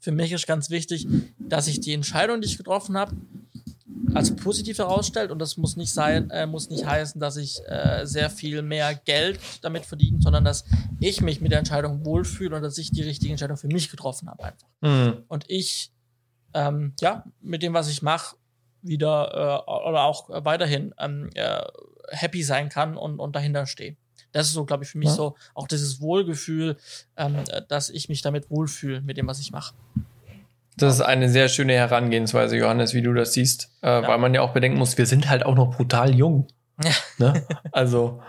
für mich ist ganz wichtig, dass ich die Entscheidung, die ich getroffen habe, als positiv herausstellt und das muss nicht sein, äh, muss nicht heißen, dass ich äh, sehr viel mehr Geld damit verdiene, sondern dass ich mich mit der Entscheidung wohlfühle und dass ich die richtige Entscheidung für mich getroffen habe einfach. Mhm. Und ich ähm, ja, mit dem, was ich mache, wieder äh, oder auch weiterhin ähm, äh, happy sein kann und, und dahinter stehe. Das ist so, glaube ich, für mich ja. so auch dieses Wohlgefühl, ähm, dass ich mich damit wohlfühle mit dem, was ich mache. Das ist eine sehr schöne Herangehensweise, Johannes, wie du das siehst, äh, ja. weil man ja auch bedenken muss, wir sind halt auch noch brutal jung. Ja. Ne? Also,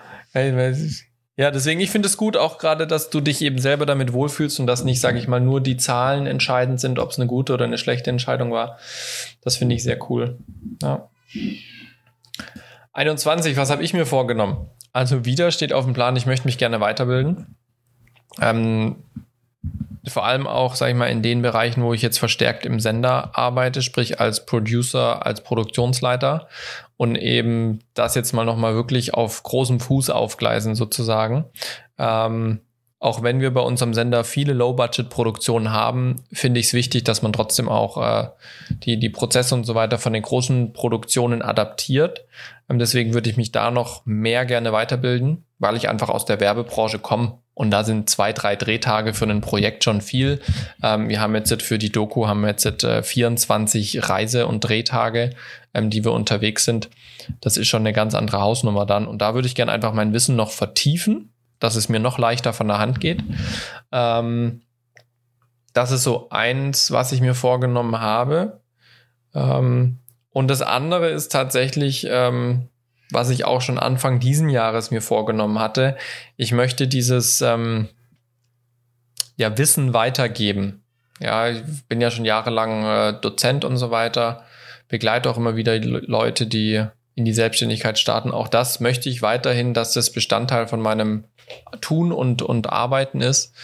ja, deswegen, ich finde es gut auch gerade, dass du dich eben selber damit wohlfühlst und dass nicht, sage ich mal, nur die Zahlen entscheidend sind, ob es eine gute oder eine schlechte Entscheidung war. Das finde ich sehr cool. Ja. 21, was habe ich mir vorgenommen? Also wieder steht auf dem Plan, ich möchte mich gerne weiterbilden. Ähm, vor allem auch, sage ich mal, in den Bereichen, wo ich jetzt verstärkt im Sender arbeite, sprich als Producer, als Produktionsleiter und eben das jetzt mal nochmal wirklich auf großem Fuß aufgleisen sozusagen. Ähm, auch wenn wir bei unserem Sender viele Low-Budget-Produktionen haben, finde ich es wichtig, dass man trotzdem auch äh, die, die Prozesse und so weiter von den großen Produktionen adaptiert. Ähm, deswegen würde ich mich da noch mehr gerne weiterbilden, weil ich einfach aus der Werbebranche komme Und da sind zwei, drei Drehtage für ein Projekt schon viel. Ähm, wir haben jetzt für die Doku haben wir jetzt äh, 24 Reise- und Drehtage, ähm, die wir unterwegs sind. Das ist schon eine ganz andere Hausnummer dann. Und da würde ich gerne einfach mein Wissen noch vertiefen, dass es mir noch leichter von der Hand geht. Ähm, das ist so eins, was ich mir vorgenommen habe. Ähm, und das andere ist tatsächlich, ähm, was ich auch schon Anfang diesen Jahres mir vorgenommen hatte. Ich möchte dieses ähm, ja, Wissen weitergeben. Ja, ich bin ja schon jahrelang äh, Dozent und so weiter, begleite auch immer wieder Leute, die in die Selbstständigkeit starten. Auch das möchte ich weiterhin, dass das Bestandteil von meinem Tun und, und Arbeiten ist.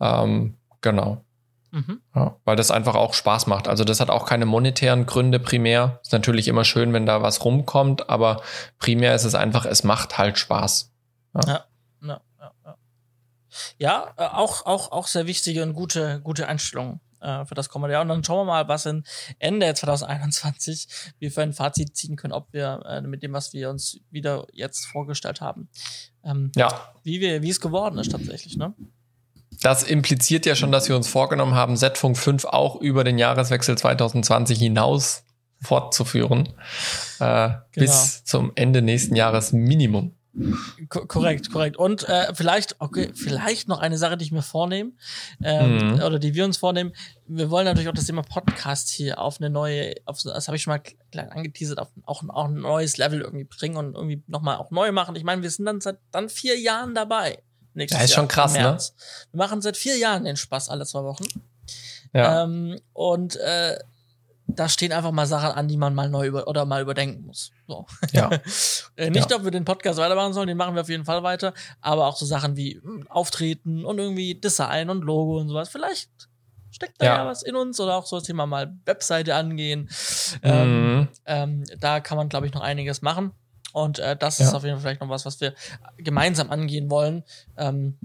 Ähm, genau. Mhm. Ja, weil das einfach auch Spaß macht. Also das hat auch keine monetären Gründe primär. Ist natürlich immer schön, wenn da was rumkommt, aber primär ist es einfach, es macht halt Spaß. Ja, ja, ja, ja. ja äh, auch, auch, auch sehr wichtige und gute, gute Einstellung äh, für das kommende Jahr. Und dann schauen wir mal, was in Ende 2021 wir für ein Fazit ziehen können, ob wir äh, mit dem, was wir uns wieder jetzt vorgestellt haben, ähm, ja. wie, wir, wie es geworden ist tatsächlich. Ne? Das impliziert ja schon, dass wir uns vorgenommen haben, Z-Funk 5 auch über den Jahreswechsel 2020 hinaus fortzuführen. Äh, genau. Bis zum Ende nächsten Jahres Minimum. Ko korrekt, korrekt. Und äh, vielleicht, okay, vielleicht noch eine Sache, die ich mir vornehme, ähm, mhm. oder die wir uns vornehmen. Wir wollen natürlich auch das Thema Podcast hier auf eine neue, auf, das habe ich schon mal klein angeteasert, auf auch, auch ein neues Level irgendwie bringen und irgendwie nochmal auch neu machen. Ich meine, wir sind dann seit dann vier Jahren dabei. Nächstes ja, ist schon krass, ne? Wir machen seit vier Jahren den Spaß alle zwei Wochen. Ja. Ähm, und äh, da stehen einfach mal Sachen an, die man mal neu über oder mal überdenken muss. So. Ja. (laughs) äh, nicht, ja. ob wir den Podcast weitermachen sollen, den machen wir auf jeden Fall weiter, aber auch so Sachen wie hm, Auftreten und irgendwie Design und Logo und sowas. Vielleicht steckt da ja, ja was in uns oder auch so das Thema mal Webseite angehen. Ähm, mhm. Ähm, da kann man, glaube ich, noch einiges machen. Und äh, das ja. ist auf jeden Fall vielleicht noch was, was wir gemeinsam angehen wollen. Ähm,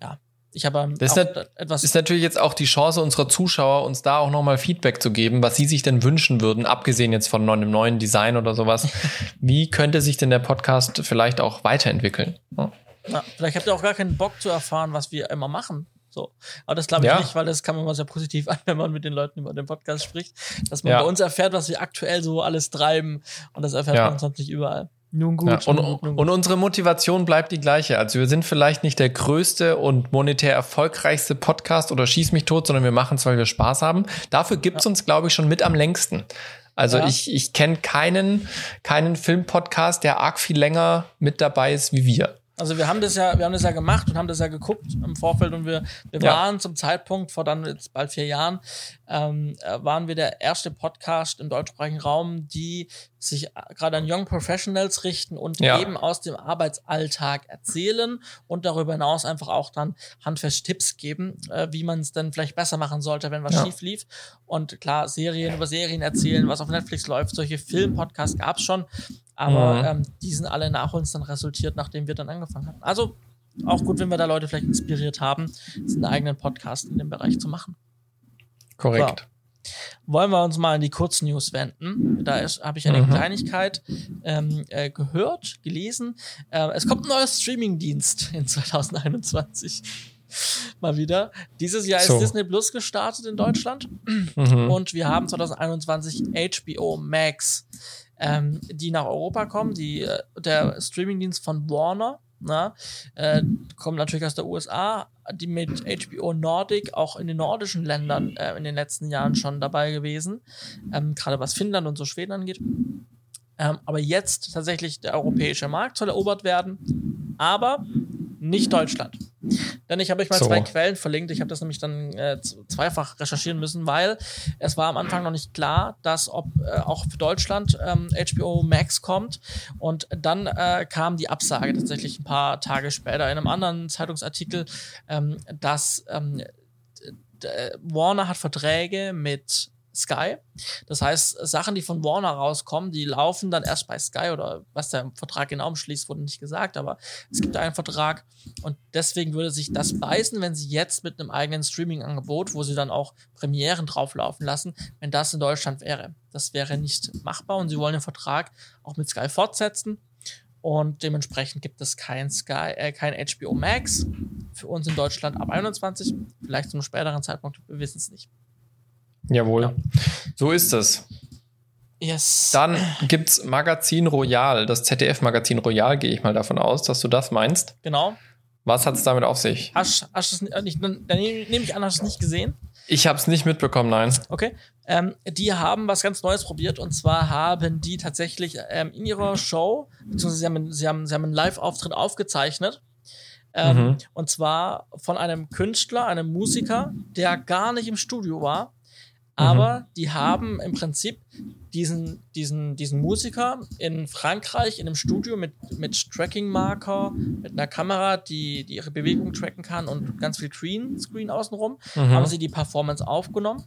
ja, ich habe ähm, das ist, etwas ist natürlich jetzt auch die Chance unserer Zuschauer, uns da auch nochmal Feedback zu geben, was sie sich denn wünschen würden, abgesehen jetzt von einem neuen Design oder sowas. (laughs) Wie könnte sich denn der Podcast vielleicht auch weiterentwickeln? Ja. Ja, vielleicht habt ihr auch gar keinen Bock zu erfahren, was wir immer machen. So. Aber das glaube ich ja. nicht, weil das kann man immer sehr positiv (laughs) an, wenn man mit den Leuten über den Podcast spricht, dass man ja. bei uns erfährt, was wir aktuell so alles treiben und das erfährt man sonst nicht überall. Nun gut, ja, und, nun gut, und unsere Motivation bleibt die gleiche. Also wir sind vielleicht nicht der größte und monetär erfolgreichste Podcast oder schieß mich tot, sondern wir machen es, weil wir Spaß haben. Dafür gibt's ja. uns, glaube ich, schon mit am längsten. Also ja. ich, ich kenne keinen, keinen Filmpodcast, der arg viel länger mit dabei ist wie wir. Also wir haben das ja, wir haben das ja gemacht und haben das ja geguckt im Vorfeld und wir, wir ja. waren zum Zeitpunkt vor dann jetzt bald vier Jahren, ähm, äh, waren wir der erste Podcast im deutschsprachigen Raum, die sich gerade an Young Professionals richten und ja. eben aus dem Arbeitsalltag erzählen und darüber hinaus einfach auch dann handfest Tipps geben, äh, wie man es dann vielleicht besser machen sollte, wenn was ja. schief lief. Und klar, Serien über Serien erzählen, was auf Netflix läuft, solche Filmpodcasts gab es schon. Aber mhm. ähm, die sind alle nach uns dann resultiert, nachdem wir dann angefangen haben. Also auch gut, wenn wir da Leute vielleicht inspiriert haben, einen eigenen Podcast in dem Bereich zu machen. Korrekt. So. Wollen wir uns mal in die Kurznews wenden? Da habe ich eine mhm. Kleinigkeit ähm, äh, gehört, gelesen. Äh, es kommt ein neuer Streamingdienst in (laughs) 2021 mal wieder. Dieses Jahr so. ist Disney Plus gestartet in Deutschland mhm. und wir haben 2021 HBO Max ähm, die nach Europa kommen. Die, äh, der Streamingdienst von Warner na, äh, kommen natürlich aus der USA, die mit HBO Nordic auch in den nordischen Ländern äh, in den letzten Jahren schon dabei gewesen, ähm, gerade was Finnland und so Schweden angeht. Ähm, aber jetzt tatsächlich der europäische Markt soll erobert werden, aber nicht Deutschland. Denn ich habe euch mal so. zwei Quellen verlinkt. Ich habe das nämlich dann äh, zweifach recherchieren müssen, weil es war am Anfang noch nicht klar, dass ob äh, auch für Deutschland ähm, HBO Max kommt. Und dann äh, kam die Absage tatsächlich ein paar Tage später in einem anderen Zeitungsartikel, ähm, dass ähm, Warner hat Verträge mit Sky. Das heißt, Sachen, die von Warner rauskommen, die laufen dann erst bei Sky oder was der Vertrag genau umschließt, wurde nicht gesagt, aber es gibt einen Vertrag und deswegen würde sich das beißen, wenn sie jetzt mit einem eigenen Streaming-Angebot, wo sie dann auch Premieren drauflaufen lassen, wenn das in Deutschland wäre. Das wäre nicht machbar und sie wollen den Vertrag auch mit Sky fortsetzen und dementsprechend gibt es kein Sky, äh, kein HBO Max für uns in Deutschland ab 21, vielleicht zu einem späteren Zeitpunkt, wir wissen es nicht. Jawohl. Ja. So ist es. Yes. Dann gibt es Magazin Royal, das ZDF-Magazin Royal, gehe ich mal davon aus, dass du das meinst. Genau. Was hat es damit auf sich? Hast, hast du es nicht, dann nehme ich an, hast du es nicht gesehen? Ich habe es nicht mitbekommen, nein. Okay. Ähm, die haben was ganz Neues probiert und zwar haben die tatsächlich ähm, in ihrer Show, beziehungsweise sie haben, sie haben, sie haben einen Live-Auftritt aufgezeichnet. Ähm, mhm. Und zwar von einem Künstler, einem Musiker, der gar nicht im Studio war, aber mhm. die haben im Prinzip diesen, diesen, diesen Musiker in Frankreich in einem Studio mit, mit Tracking-Marker, mit einer Kamera, die, die ihre Bewegung tracken kann und ganz viel Greenscreen außenrum, mhm. haben sie die Performance aufgenommen.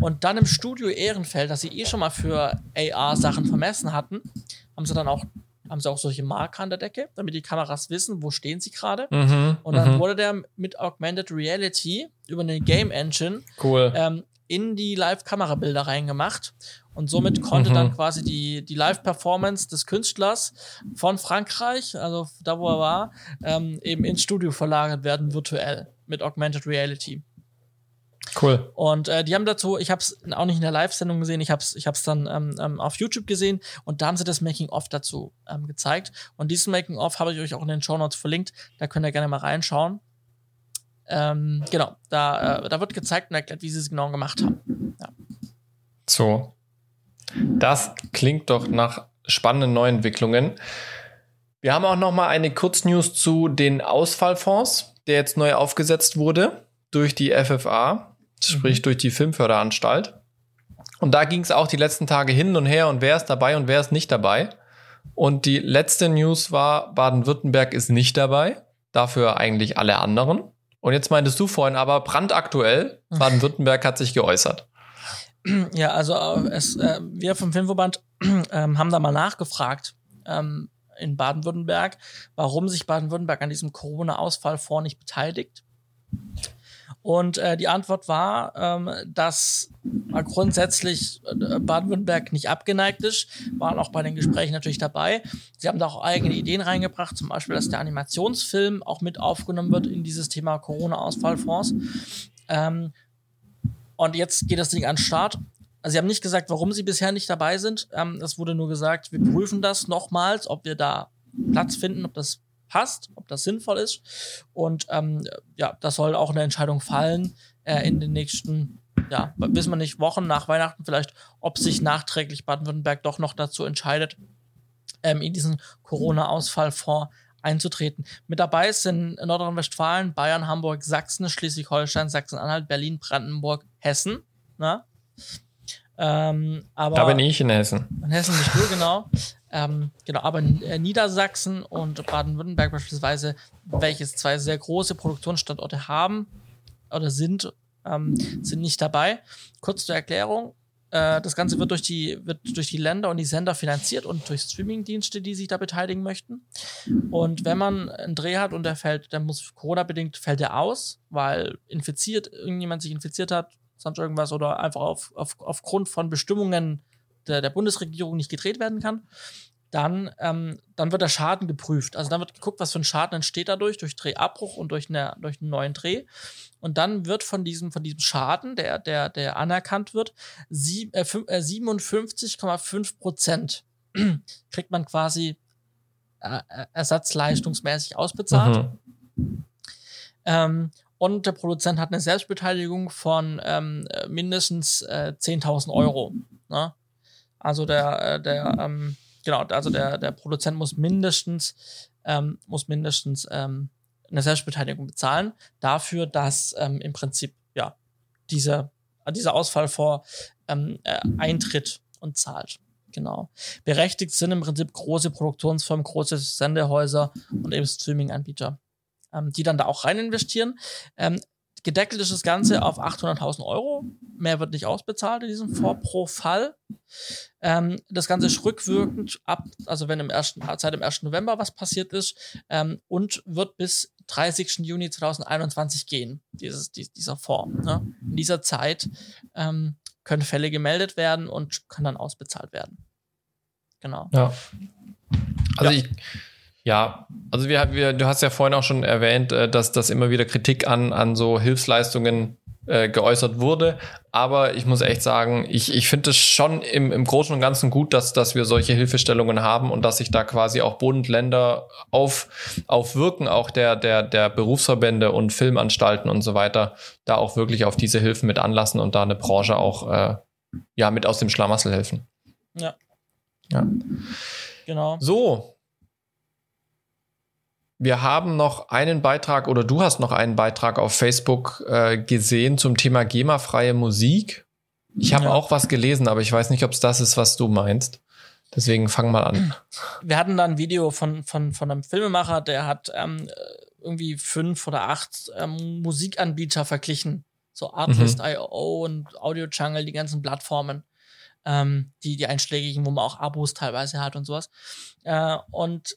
Und dann im Studio Ehrenfeld, das sie eh schon mal für AR-Sachen vermessen hatten, haben sie dann auch haben sie auch solche Marker an der Decke, damit die Kameras wissen, wo stehen sie gerade. Mhm, und dann mhm. wurde der mit Augmented Reality über eine Game Engine cool. ähm, in die Live-Kamerabilder reingemacht. Und somit konnte mhm. dann quasi die, die Live-Performance des Künstlers von Frankreich, also da wo er war, ähm, eben ins Studio verlagert werden, virtuell mit Augmented Reality. Cool. Und äh, die haben dazu, ich habe es auch nicht in der Live-Sendung gesehen, ich habe es ich hab's dann ähm, ähm, auf YouTube gesehen und da haben sie das Making-of dazu ähm, gezeigt. Und dieses Making-of habe ich euch auch in den Show Notes verlinkt, da könnt ihr gerne mal reinschauen. Ähm, genau, da, äh, da wird gezeigt und erklärt, wie sie es genau gemacht haben. Ja. So. Das klingt doch nach spannenden Neuentwicklungen. Wir haben auch noch mal eine Kurznews zu den Ausfallfonds, der jetzt neu aufgesetzt wurde durch die FFA, sprich mhm. durch die Filmförderanstalt. Und da ging es auch die letzten Tage hin und her und wer ist dabei und wer ist nicht dabei. Und die letzte News war, Baden-Württemberg ist nicht dabei, dafür eigentlich alle anderen. Und jetzt meintest du vorhin aber brandaktuell, Baden-Württemberg hat sich geäußert. Ja, also äh, es, äh, wir vom Filmverband äh, haben da mal nachgefragt ähm, in Baden-Württemberg, warum sich Baden-Württemberg an diesem Corona-Ausfallfonds nicht beteiligt. Und äh, die Antwort war, ähm, dass grundsätzlich äh, Baden-Württemberg nicht abgeneigt ist, waren auch bei den Gesprächen natürlich dabei. Sie haben da auch eigene Ideen reingebracht, zum Beispiel, dass der Animationsfilm auch mit aufgenommen wird in dieses Thema Corona-Ausfallfonds. Ähm, und jetzt geht das Ding an den Start. Also sie haben nicht gesagt, warum sie bisher nicht dabei sind. Ähm, es wurde nur gesagt, wir prüfen das nochmals, ob wir da Platz finden, ob das passt, ob das sinnvoll ist. Und ähm, ja, das soll auch eine Entscheidung fallen äh, in den nächsten, ja, wissen wir nicht, Wochen nach Weihnachten vielleicht, ob sich nachträglich Baden-Württemberg doch noch dazu entscheidet, ähm, in diesen Corona-Ausfallfonds einzutreten. Mit dabei sind Nordrhein-Westfalen, Bayern, Hamburg, Sachsen, Schleswig-Holstein, Sachsen-Anhalt, Berlin, Brandenburg, Hessen. Na? Ähm, aber da bin ich in Hessen. In Hessen bist du, genau. Ähm, genau, aber äh, Niedersachsen und Baden-Württemberg beispielsweise, welches zwei sehr große Produktionsstandorte haben oder sind, ähm, sind nicht dabei. Kurz zur Erklärung. Äh, das Ganze wird durch, die, wird durch die Länder und die Sender finanziert und durch Streamingdienste, die sich da beteiligen möchten. Und wenn man einen Dreh hat und der fällt, dann muss Corona-bedingt fällt er aus, weil infiziert, irgendjemand sich infiziert hat, sonst irgendwas oder einfach auf, auf, aufgrund von Bestimmungen der, der Bundesregierung nicht gedreht werden kann, dann, ähm, dann wird der Schaden geprüft. Also dann wird geguckt, was für ein Schaden entsteht dadurch, durch Drehabbruch und durch, eine, durch einen neuen Dreh. Und dann wird von diesem, von diesem Schaden, der, der, der anerkannt wird, äh, äh, 57,5 Prozent (clears throat) kriegt man quasi äh, äh, ersatzleistungsmäßig ausbezahlt. Mhm. Ähm, und der Produzent hat eine Selbstbeteiligung von ähm, mindestens äh, 10.000 Euro. Ne? Also der, äh, der, ähm, genau, also der, der Produzent muss mindestens, ähm, muss mindestens ähm, eine Selbstbeteiligung bezahlen dafür, dass ähm, im Prinzip ja dieser, dieser Ausfall vor ähm, äh, eintritt und zahlt. Genau. Berechtigt sind im Prinzip große Produktionsfirmen, große Sendehäuser und eben Streaming-Anbieter ähm, die dann da auch rein investieren. Ähm, gedeckelt ist das Ganze auf 800.000 Euro. Mehr wird nicht ausbezahlt in diesem Fonds pro Fall. Ähm, das Ganze ist rückwirkend ab, also wenn im ersten, seit dem 1. November was passiert ist, ähm, und wird bis 30. Juni 2021 gehen, dieses, die, dieser Fonds. Ne? In dieser Zeit ähm, können Fälle gemeldet werden und können dann ausbezahlt werden. Genau. Ja. Also ja. ich ja, Also wir, wir, du hast ja vorhin auch schon erwähnt, äh, dass, dass immer wieder Kritik an, an so Hilfsleistungen äh, geäußert wurde. Aber ich muss echt sagen, ich, ich finde es schon im, im Großen und Ganzen gut, dass, dass wir solche Hilfestellungen haben und dass sich da quasi auch Bund, Länder auf, auf Wirken auch der, der, der Berufsverbände und Filmanstalten und so weiter da auch wirklich auf diese Hilfen mit anlassen und da eine Branche auch äh, ja, mit aus dem Schlamassel helfen. Ja. Ja. Genau. So, wir haben noch einen Beitrag oder du hast noch einen Beitrag auf Facebook äh, gesehen zum Thema GEMA-freie Musik. Ich habe ja. auch was gelesen, aber ich weiß nicht, ob es das ist, was du meinst. Deswegen fang mal an. Wir hatten da ein Video von, von, von einem Filmemacher, der hat ähm, irgendwie fünf oder acht ähm, Musikanbieter verglichen. So Artlist.io mhm. und Audio Jungle, die ganzen Plattformen, ähm, die, die einschlägigen, wo man auch Abos teilweise hat und sowas. Äh, und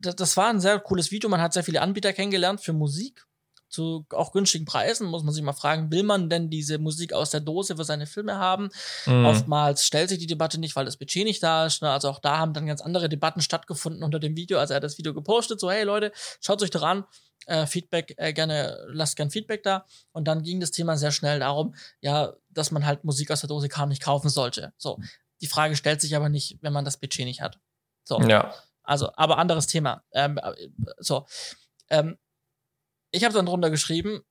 das war ein sehr cooles Video. Man hat sehr viele Anbieter kennengelernt für Musik zu auch günstigen Preisen. Muss man sich mal fragen, will man denn diese Musik aus der Dose für seine Filme haben? Mhm. Oftmals stellt sich die Debatte nicht, weil das Budget nicht da ist. Ne? Also auch da haben dann ganz andere Debatten stattgefunden unter dem Video. Also er hat das Video gepostet, so hey Leute, schaut euch doch an. Äh, Feedback, äh, gerne, lasst gern Feedback da. Und dann ging das Thema sehr schnell darum, ja, dass man halt Musik aus der Dose kaum nicht kaufen sollte. So. Die Frage stellt sich aber nicht, wenn man das Budget nicht hat. So. Ja. Also, aber anderes Thema. Ähm, äh, so. Ähm, ich habe dann drunter geschrieben,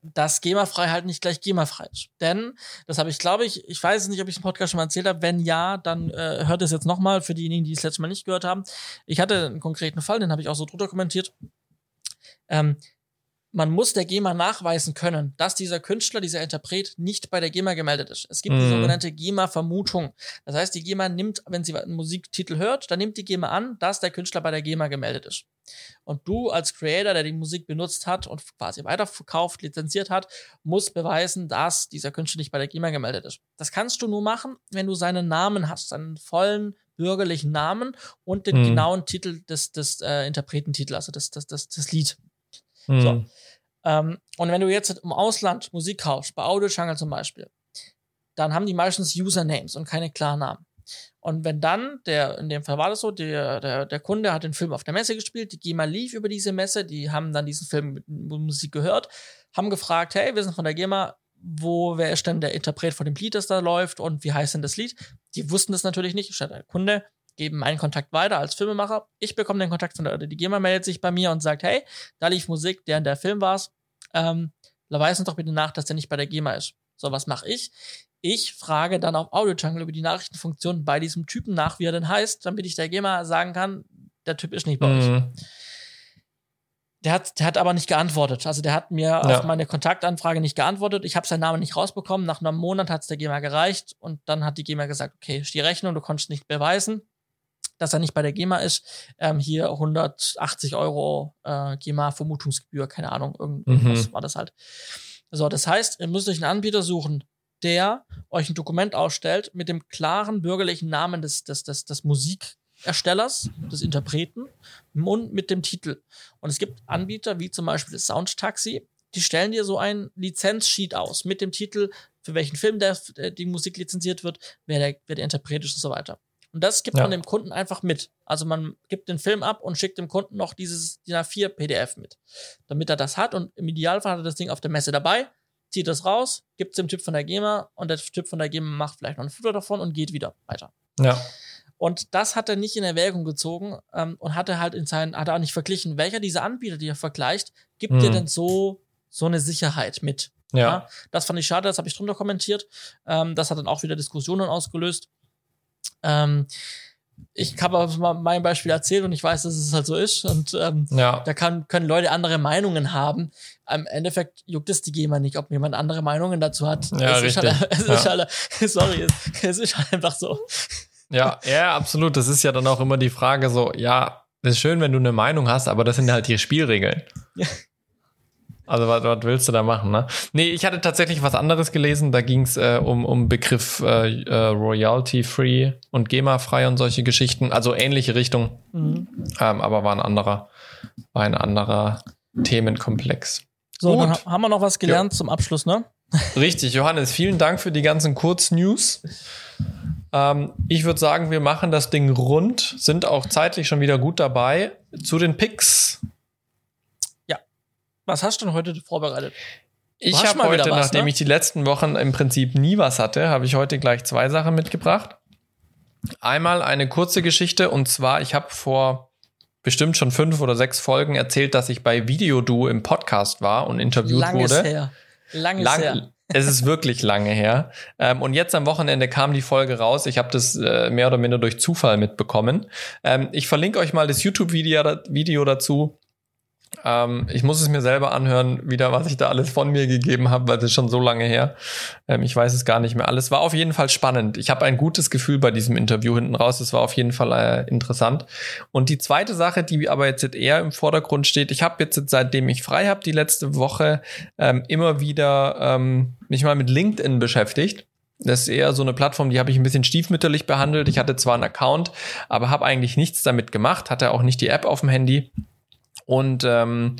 dass GEMA-frei halt nicht gleich GEMA-frei ist. Denn, das habe ich, glaube ich, ich weiß nicht, ob ich es im Podcast schon mal erzählt habe. Wenn ja, dann äh, hört es jetzt nochmal für diejenigen, die es letztes Mal nicht gehört haben. Ich hatte einen konkreten Fall, den habe ich auch so drunter kommentiert. Ähm, man muss der GEMA nachweisen können, dass dieser Künstler, dieser Interpret nicht bei der GEMA gemeldet ist. Es gibt mhm. die sogenannte GEMA-Vermutung. Das heißt, die GEMA nimmt, wenn sie einen Musiktitel hört, dann nimmt die GEMA an, dass der Künstler bei der GEMA gemeldet ist. Und du als Creator, der die Musik benutzt hat und quasi weiterverkauft, lizenziert hat, muss beweisen, dass dieser Künstler nicht bei der GEMA gemeldet ist. Das kannst du nur machen, wenn du seinen Namen hast, seinen vollen bürgerlichen Namen und den mhm. genauen Titel des, des äh, Interpretentitels, also das, das, das, das Lied. Mhm. So. Ähm, und wenn du jetzt im Ausland Musik kaufst, bei Audio Jungle zum Beispiel, dann haben die meistens Usernames und keine Klarnamen. Und wenn dann, der, in dem Fall war das so, der, der, der Kunde hat den Film auf der Messe gespielt, die GEMA lief über diese Messe, die haben dann diesen Film mit Musik gehört, haben gefragt, hey, wir sind von der GEMA, wo, wer ist denn der Interpret von dem Lied, das da läuft und wie heißt denn das Lied? Die wussten das natürlich nicht, statt der Kunde geben meinen Kontakt weiter als Filmemacher. Ich bekomme den Kontakt von der, die GEMA meldet sich bei mir und sagt, hey, da lief Musik, der in der Film war's. Ähm, weis uns doch bitte nach, dass der nicht bei der GEMA ist. So, was mache ich? Ich frage dann auf Audio Jungle über die Nachrichtenfunktion bei diesem Typen nach, wie er denn heißt, damit ich der GEMA sagen kann, der Typ ist nicht bei mhm. euch. Der hat, der hat aber nicht geantwortet. Also der hat mir ja. auf meine Kontaktanfrage nicht geantwortet. Ich habe seinen Namen nicht rausbekommen. Nach einem Monat hat es der GEMA gereicht und dann hat die GEMA gesagt, okay, ist die Rechnung, du konntest nicht beweisen dass er nicht bei der GEMA ist. Ähm, hier 180 Euro äh, GEMA-Vermutungsgebühr, keine Ahnung, irgendwas mhm. war das halt. So, das heißt, ihr müsst euch einen Anbieter suchen, der euch ein Dokument ausstellt mit dem klaren bürgerlichen Namen des, des, des, des Musikerstellers, des Interpreten und mit dem Titel. Und es gibt Anbieter wie zum Beispiel das Soundtaxi, die stellen dir so ein Lizenzsheet aus mit dem Titel, für welchen Film der, die Musik lizenziert wird, wer der, wer der Interpret ist und so weiter. Und das gibt ja. man dem Kunden einfach mit. Also man gibt den Film ab und schickt dem Kunden noch dieses DIN A4 PDF mit, damit er das hat. Und im Idealfall hat er das Ding auf der Messe dabei, zieht das raus, gibt es dem Typ von der GEMA und der Typ von der GEMA macht vielleicht noch ein Foto davon und geht wieder weiter. Ja. Und das hat er nicht in Erwägung gezogen ähm, und hat er halt in seinen, hat er auch nicht verglichen, welcher dieser Anbieter, die er vergleicht, gibt mhm. dir denn so, so eine Sicherheit mit. Ja. ja. Das fand ich schade, das habe ich drunter kommentiert. Ähm, das hat dann auch wieder Diskussionen ausgelöst. Ähm, ich habe aber mein Beispiel erzählt und ich weiß, dass es halt so ist. Und ähm, ja. da kann, können Leute andere Meinungen haben. Im Endeffekt juckt es die GEMA nicht, ob jemand andere Meinungen dazu hat. Ja, es richtig. Ist halt, (laughs) es ja. ist halt, (laughs) sorry, es, es ist halt einfach so. Ja, ja, absolut. Das ist ja dann auch immer die Frage so, ja, es ist schön, wenn du eine Meinung hast, aber das sind halt die Spielregeln. Ja. Also was, was willst du da machen, ne? Nee, ich hatte tatsächlich was anderes gelesen. Da ging es äh, um, um Begriff äh, äh, Royalty-Free und GEMA-frei und solche Geschichten. Also ähnliche Richtung. Mhm. Ähm, aber war ein anderer, war ein anderer Themenkomplex. So, Gut. dann haben wir noch was gelernt ja. zum Abschluss, ne? (laughs) Richtig, Johannes, vielen Dank für die ganzen Kurznews. Ähm, ich würde sagen, wir machen das Ding rund, sind auch zeitlich schon wieder gut dabei. Zu den Picks. Was hast du denn heute vorbereitet? Ich habe heute, was, nachdem ne? ich die letzten Wochen im Prinzip nie was hatte, habe ich heute gleich zwei Sachen mitgebracht. Einmal eine kurze Geschichte und zwar, ich habe vor bestimmt schon fünf oder sechs Folgen erzählt, dass ich bei Videodu im Podcast war und interviewt Langes wurde. Her. Langes Lang, her. Es ist wirklich lange her. Ähm, und jetzt am Wochenende kam die Folge raus. Ich habe das äh, mehr oder minder durch Zufall mitbekommen. Ähm, ich verlinke euch mal das YouTube-Video Video dazu. Ähm, ich muss es mir selber anhören, wieder, was ich da alles von mir gegeben habe, weil es ist schon so lange her. Ähm, ich weiß es gar nicht mehr alles. War auf jeden Fall spannend. Ich habe ein gutes Gefühl bei diesem Interview hinten raus. Es war auf jeden Fall äh, interessant. Und die zweite Sache, die aber jetzt eher im Vordergrund steht, ich habe jetzt, seitdem ich frei habe, die letzte Woche ähm, immer wieder ähm, mich mal mit LinkedIn beschäftigt. Das ist eher so eine Plattform, die habe ich ein bisschen stiefmütterlich behandelt. Ich hatte zwar einen Account, aber habe eigentlich nichts damit gemacht, hatte auch nicht die App auf dem Handy und ähm,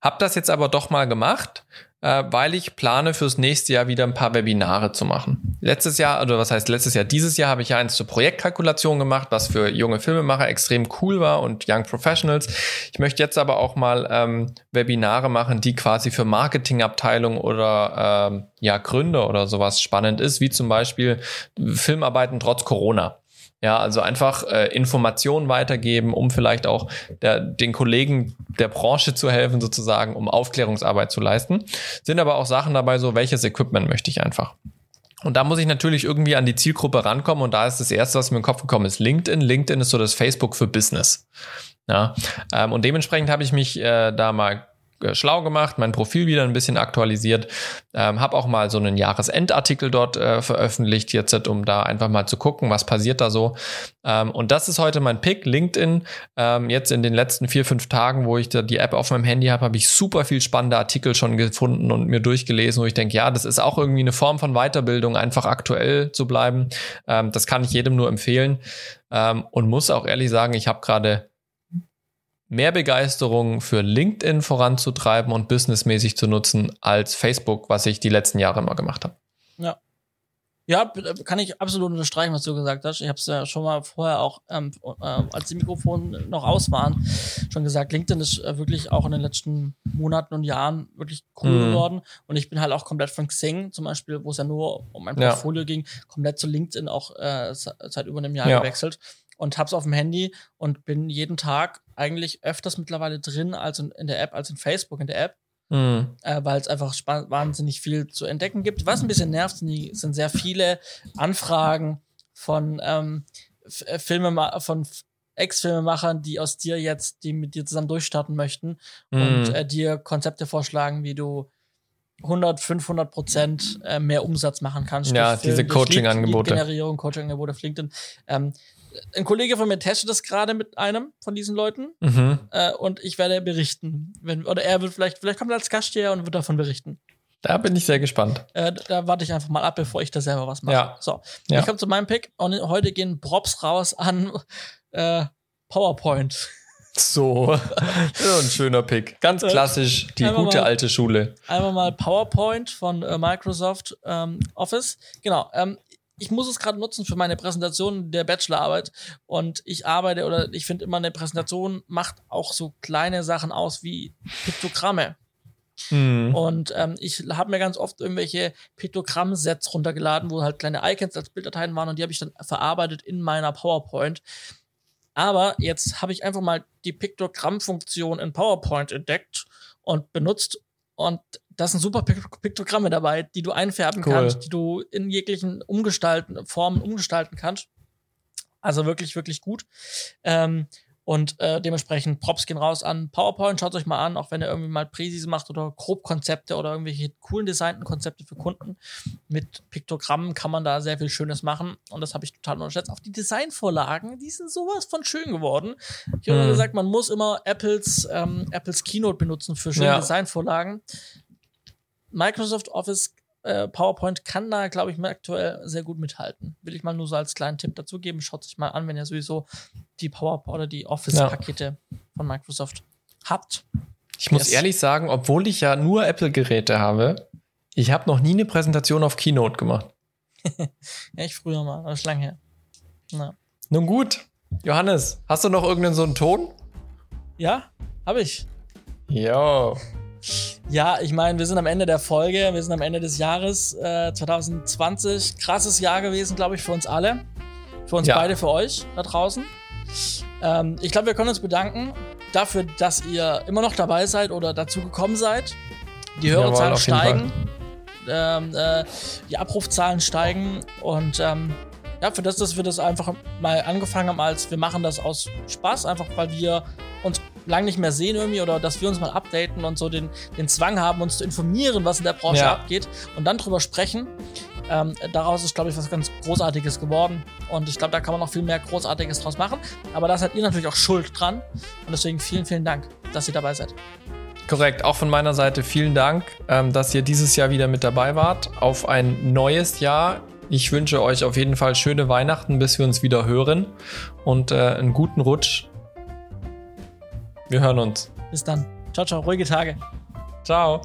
habe das jetzt aber doch mal gemacht, äh, weil ich plane fürs nächste Jahr wieder ein paar Webinare zu machen. Letztes Jahr, oder was heißt letztes Jahr, dieses Jahr habe ich ja eins zur Projektkalkulation gemacht, was für junge Filmemacher extrem cool war und Young Professionals. Ich möchte jetzt aber auch mal ähm, Webinare machen, die quasi für Marketingabteilung oder ähm, ja Gründer oder sowas spannend ist, wie zum Beispiel Filmarbeiten trotz Corona. Ja, also einfach äh, Informationen weitergeben, um vielleicht auch der, den Kollegen der Branche zu helfen, sozusagen, um Aufklärungsarbeit zu leisten. Sind aber auch Sachen dabei, so welches Equipment möchte ich einfach. Und da muss ich natürlich irgendwie an die Zielgruppe rankommen. Und da ist das erste, was mir in den Kopf gekommen ist, LinkedIn. LinkedIn ist so das Facebook für Business. Ja, ähm, und dementsprechend habe ich mich äh, da mal schlau gemacht, mein Profil wieder ein bisschen aktualisiert, ähm, habe auch mal so einen Jahresendartikel dort äh, veröffentlicht, jetzt um da einfach mal zu gucken, was passiert da so. Ähm, und das ist heute mein Pick, LinkedIn. Ähm, jetzt in den letzten vier, fünf Tagen, wo ich da die App auf meinem Handy habe, habe ich super viel spannende Artikel schon gefunden und mir durchgelesen, wo ich denke, ja, das ist auch irgendwie eine Form von Weiterbildung, einfach aktuell zu bleiben. Ähm, das kann ich jedem nur empfehlen ähm, und muss auch ehrlich sagen, ich habe gerade mehr Begeisterung für LinkedIn voranzutreiben und businessmäßig zu nutzen als Facebook, was ich die letzten Jahre immer gemacht habe. Ja. Ja, kann ich absolut unterstreichen, was du gesagt hast. Ich habe es ja schon mal vorher auch, ähm, äh, als die Mikrofone noch aus waren, schon gesagt, LinkedIn ist äh, wirklich auch in den letzten Monaten und Jahren wirklich cool mhm. geworden. Und ich bin halt auch komplett von Xing zum Beispiel, wo es ja nur um mein Portfolio ja. ging, komplett zu LinkedIn auch äh, seit über einem Jahr ja. gewechselt und hab's auf dem Handy und bin jeden Tag eigentlich öfters mittlerweile drin als in, in der App, als in Facebook in der App. Mhm. Äh, weil es einfach wahnsinnig viel zu entdecken gibt. Was ein bisschen nervt, sind, sind sehr viele Anfragen von ähm, äh, Filme von Ex-Filmemachern, die aus dir jetzt, die mit dir zusammen durchstarten möchten mhm. und äh, dir Konzepte vorschlagen, wie du 100, 500 Prozent äh, mehr Umsatz machen kannst. Ja, diese Coaching-Angebote. Generierung, Coaching-Angebote auf LinkedIn. Ähm, ein Kollege von mir testet das gerade mit einem von diesen Leuten mhm. äh, und ich werde berichten. Wenn, oder er wird vielleicht, vielleicht kommt er als Gast hier und wird davon berichten. Da bin ich sehr gespannt. Äh, da warte ich einfach mal ab, bevor ich da selber was mache. Ja. So, ja. ich komme zu meinem Pick und heute gehen Props raus an äh, PowerPoint. So, (laughs) so ein schöner Pick. Ganz äh, klassisch, die gute mal, alte Schule. Einmal mal PowerPoint von äh, Microsoft ähm, Office. Genau. Ähm, ich muss es gerade nutzen für meine Präsentation der Bachelorarbeit und ich arbeite oder ich finde immer eine Präsentation macht auch so kleine Sachen aus wie Piktogramme. Hm. Und ähm, ich habe mir ganz oft irgendwelche Piktogramm-Sets runtergeladen, wo halt kleine Icons als Bilddateien waren und die habe ich dann verarbeitet in meiner PowerPoint. Aber jetzt habe ich einfach mal die Piktogramm-Funktion in PowerPoint entdeckt und benutzt und da sind super Piktogramme dabei, die du einfärben cool. kannst, die du in jeglichen umgestalten, Formen umgestalten kannst. Also wirklich, wirklich gut. Ähm, und äh, dementsprechend Props gehen raus an PowerPoint. Schaut euch mal an, auch wenn ihr irgendwie mal Präsis macht oder Grobkonzepte oder irgendwelche coolen designten Konzepte für Kunden. Mit Piktogrammen kann man da sehr viel Schönes machen. Und das habe ich total unterschätzt. Auch die Designvorlagen, die sind sowas von schön geworden. Ich habe mhm. gesagt, man muss immer Apples, ähm, Apples Keynote benutzen für schöne ja. Designvorlagen. Microsoft Office äh, PowerPoint kann da, glaube ich, aktuell sehr gut mithalten. Will ich mal nur so als kleinen Tipp dazugeben. Schaut sich mal an, wenn ihr sowieso die PowerPoint oder die Office-Pakete ja. von Microsoft habt. Ich muss yes. ehrlich sagen, obwohl ich ja nur Apple-Geräte habe, ich habe noch nie eine Präsentation auf Keynote gemacht. (laughs) ja, ich früher mal, aber ist lang her. Ja. Nun gut. Johannes, hast du noch irgendeinen so einen Ton? Ja, habe ich. Jo. Ja, ich meine, wir sind am Ende der Folge, wir sind am Ende des Jahres äh, 2020. Krasses Jahr gewesen, glaube ich, für uns alle. Für uns ja. beide, für euch da draußen. Ähm, ich glaube, wir können uns bedanken dafür, dass ihr immer noch dabei seid oder dazu gekommen seid. Die Hörerzahlen steigen, ähm, äh, die Abrufzahlen steigen und ähm, ja, für das, dass wir das einfach mal angefangen haben, als wir machen das aus Spaß, einfach weil wir uns lange nicht mehr sehen irgendwie oder dass wir uns mal updaten und so den, den Zwang haben, uns zu informieren, was in der Branche ja. abgeht und dann drüber sprechen. Ähm, daraus ist, glaube ich, was ganz Großartiges geworden. Und ich glaube, da kann man noch viel mehr Großartiges draus machen. Aber da seid ihr natürlich auch schuld dran. Und deswegen vielen, vielen Dank, dass ihr dabei seid. Korrekt, auch von meiner Seite vielen Dank, ähm, dass ihr dieses Jahr wieder mit dabei wart. Auf ein neues Jahr. Ich wünsche euch auf jeden Fall schöne Weihnachten, bis wir uns wieder hören. Und äh, einen guten Rutsch. Wir hören uns. Bis dann. Ciao, ciao. Ruhige Tage. Ciao.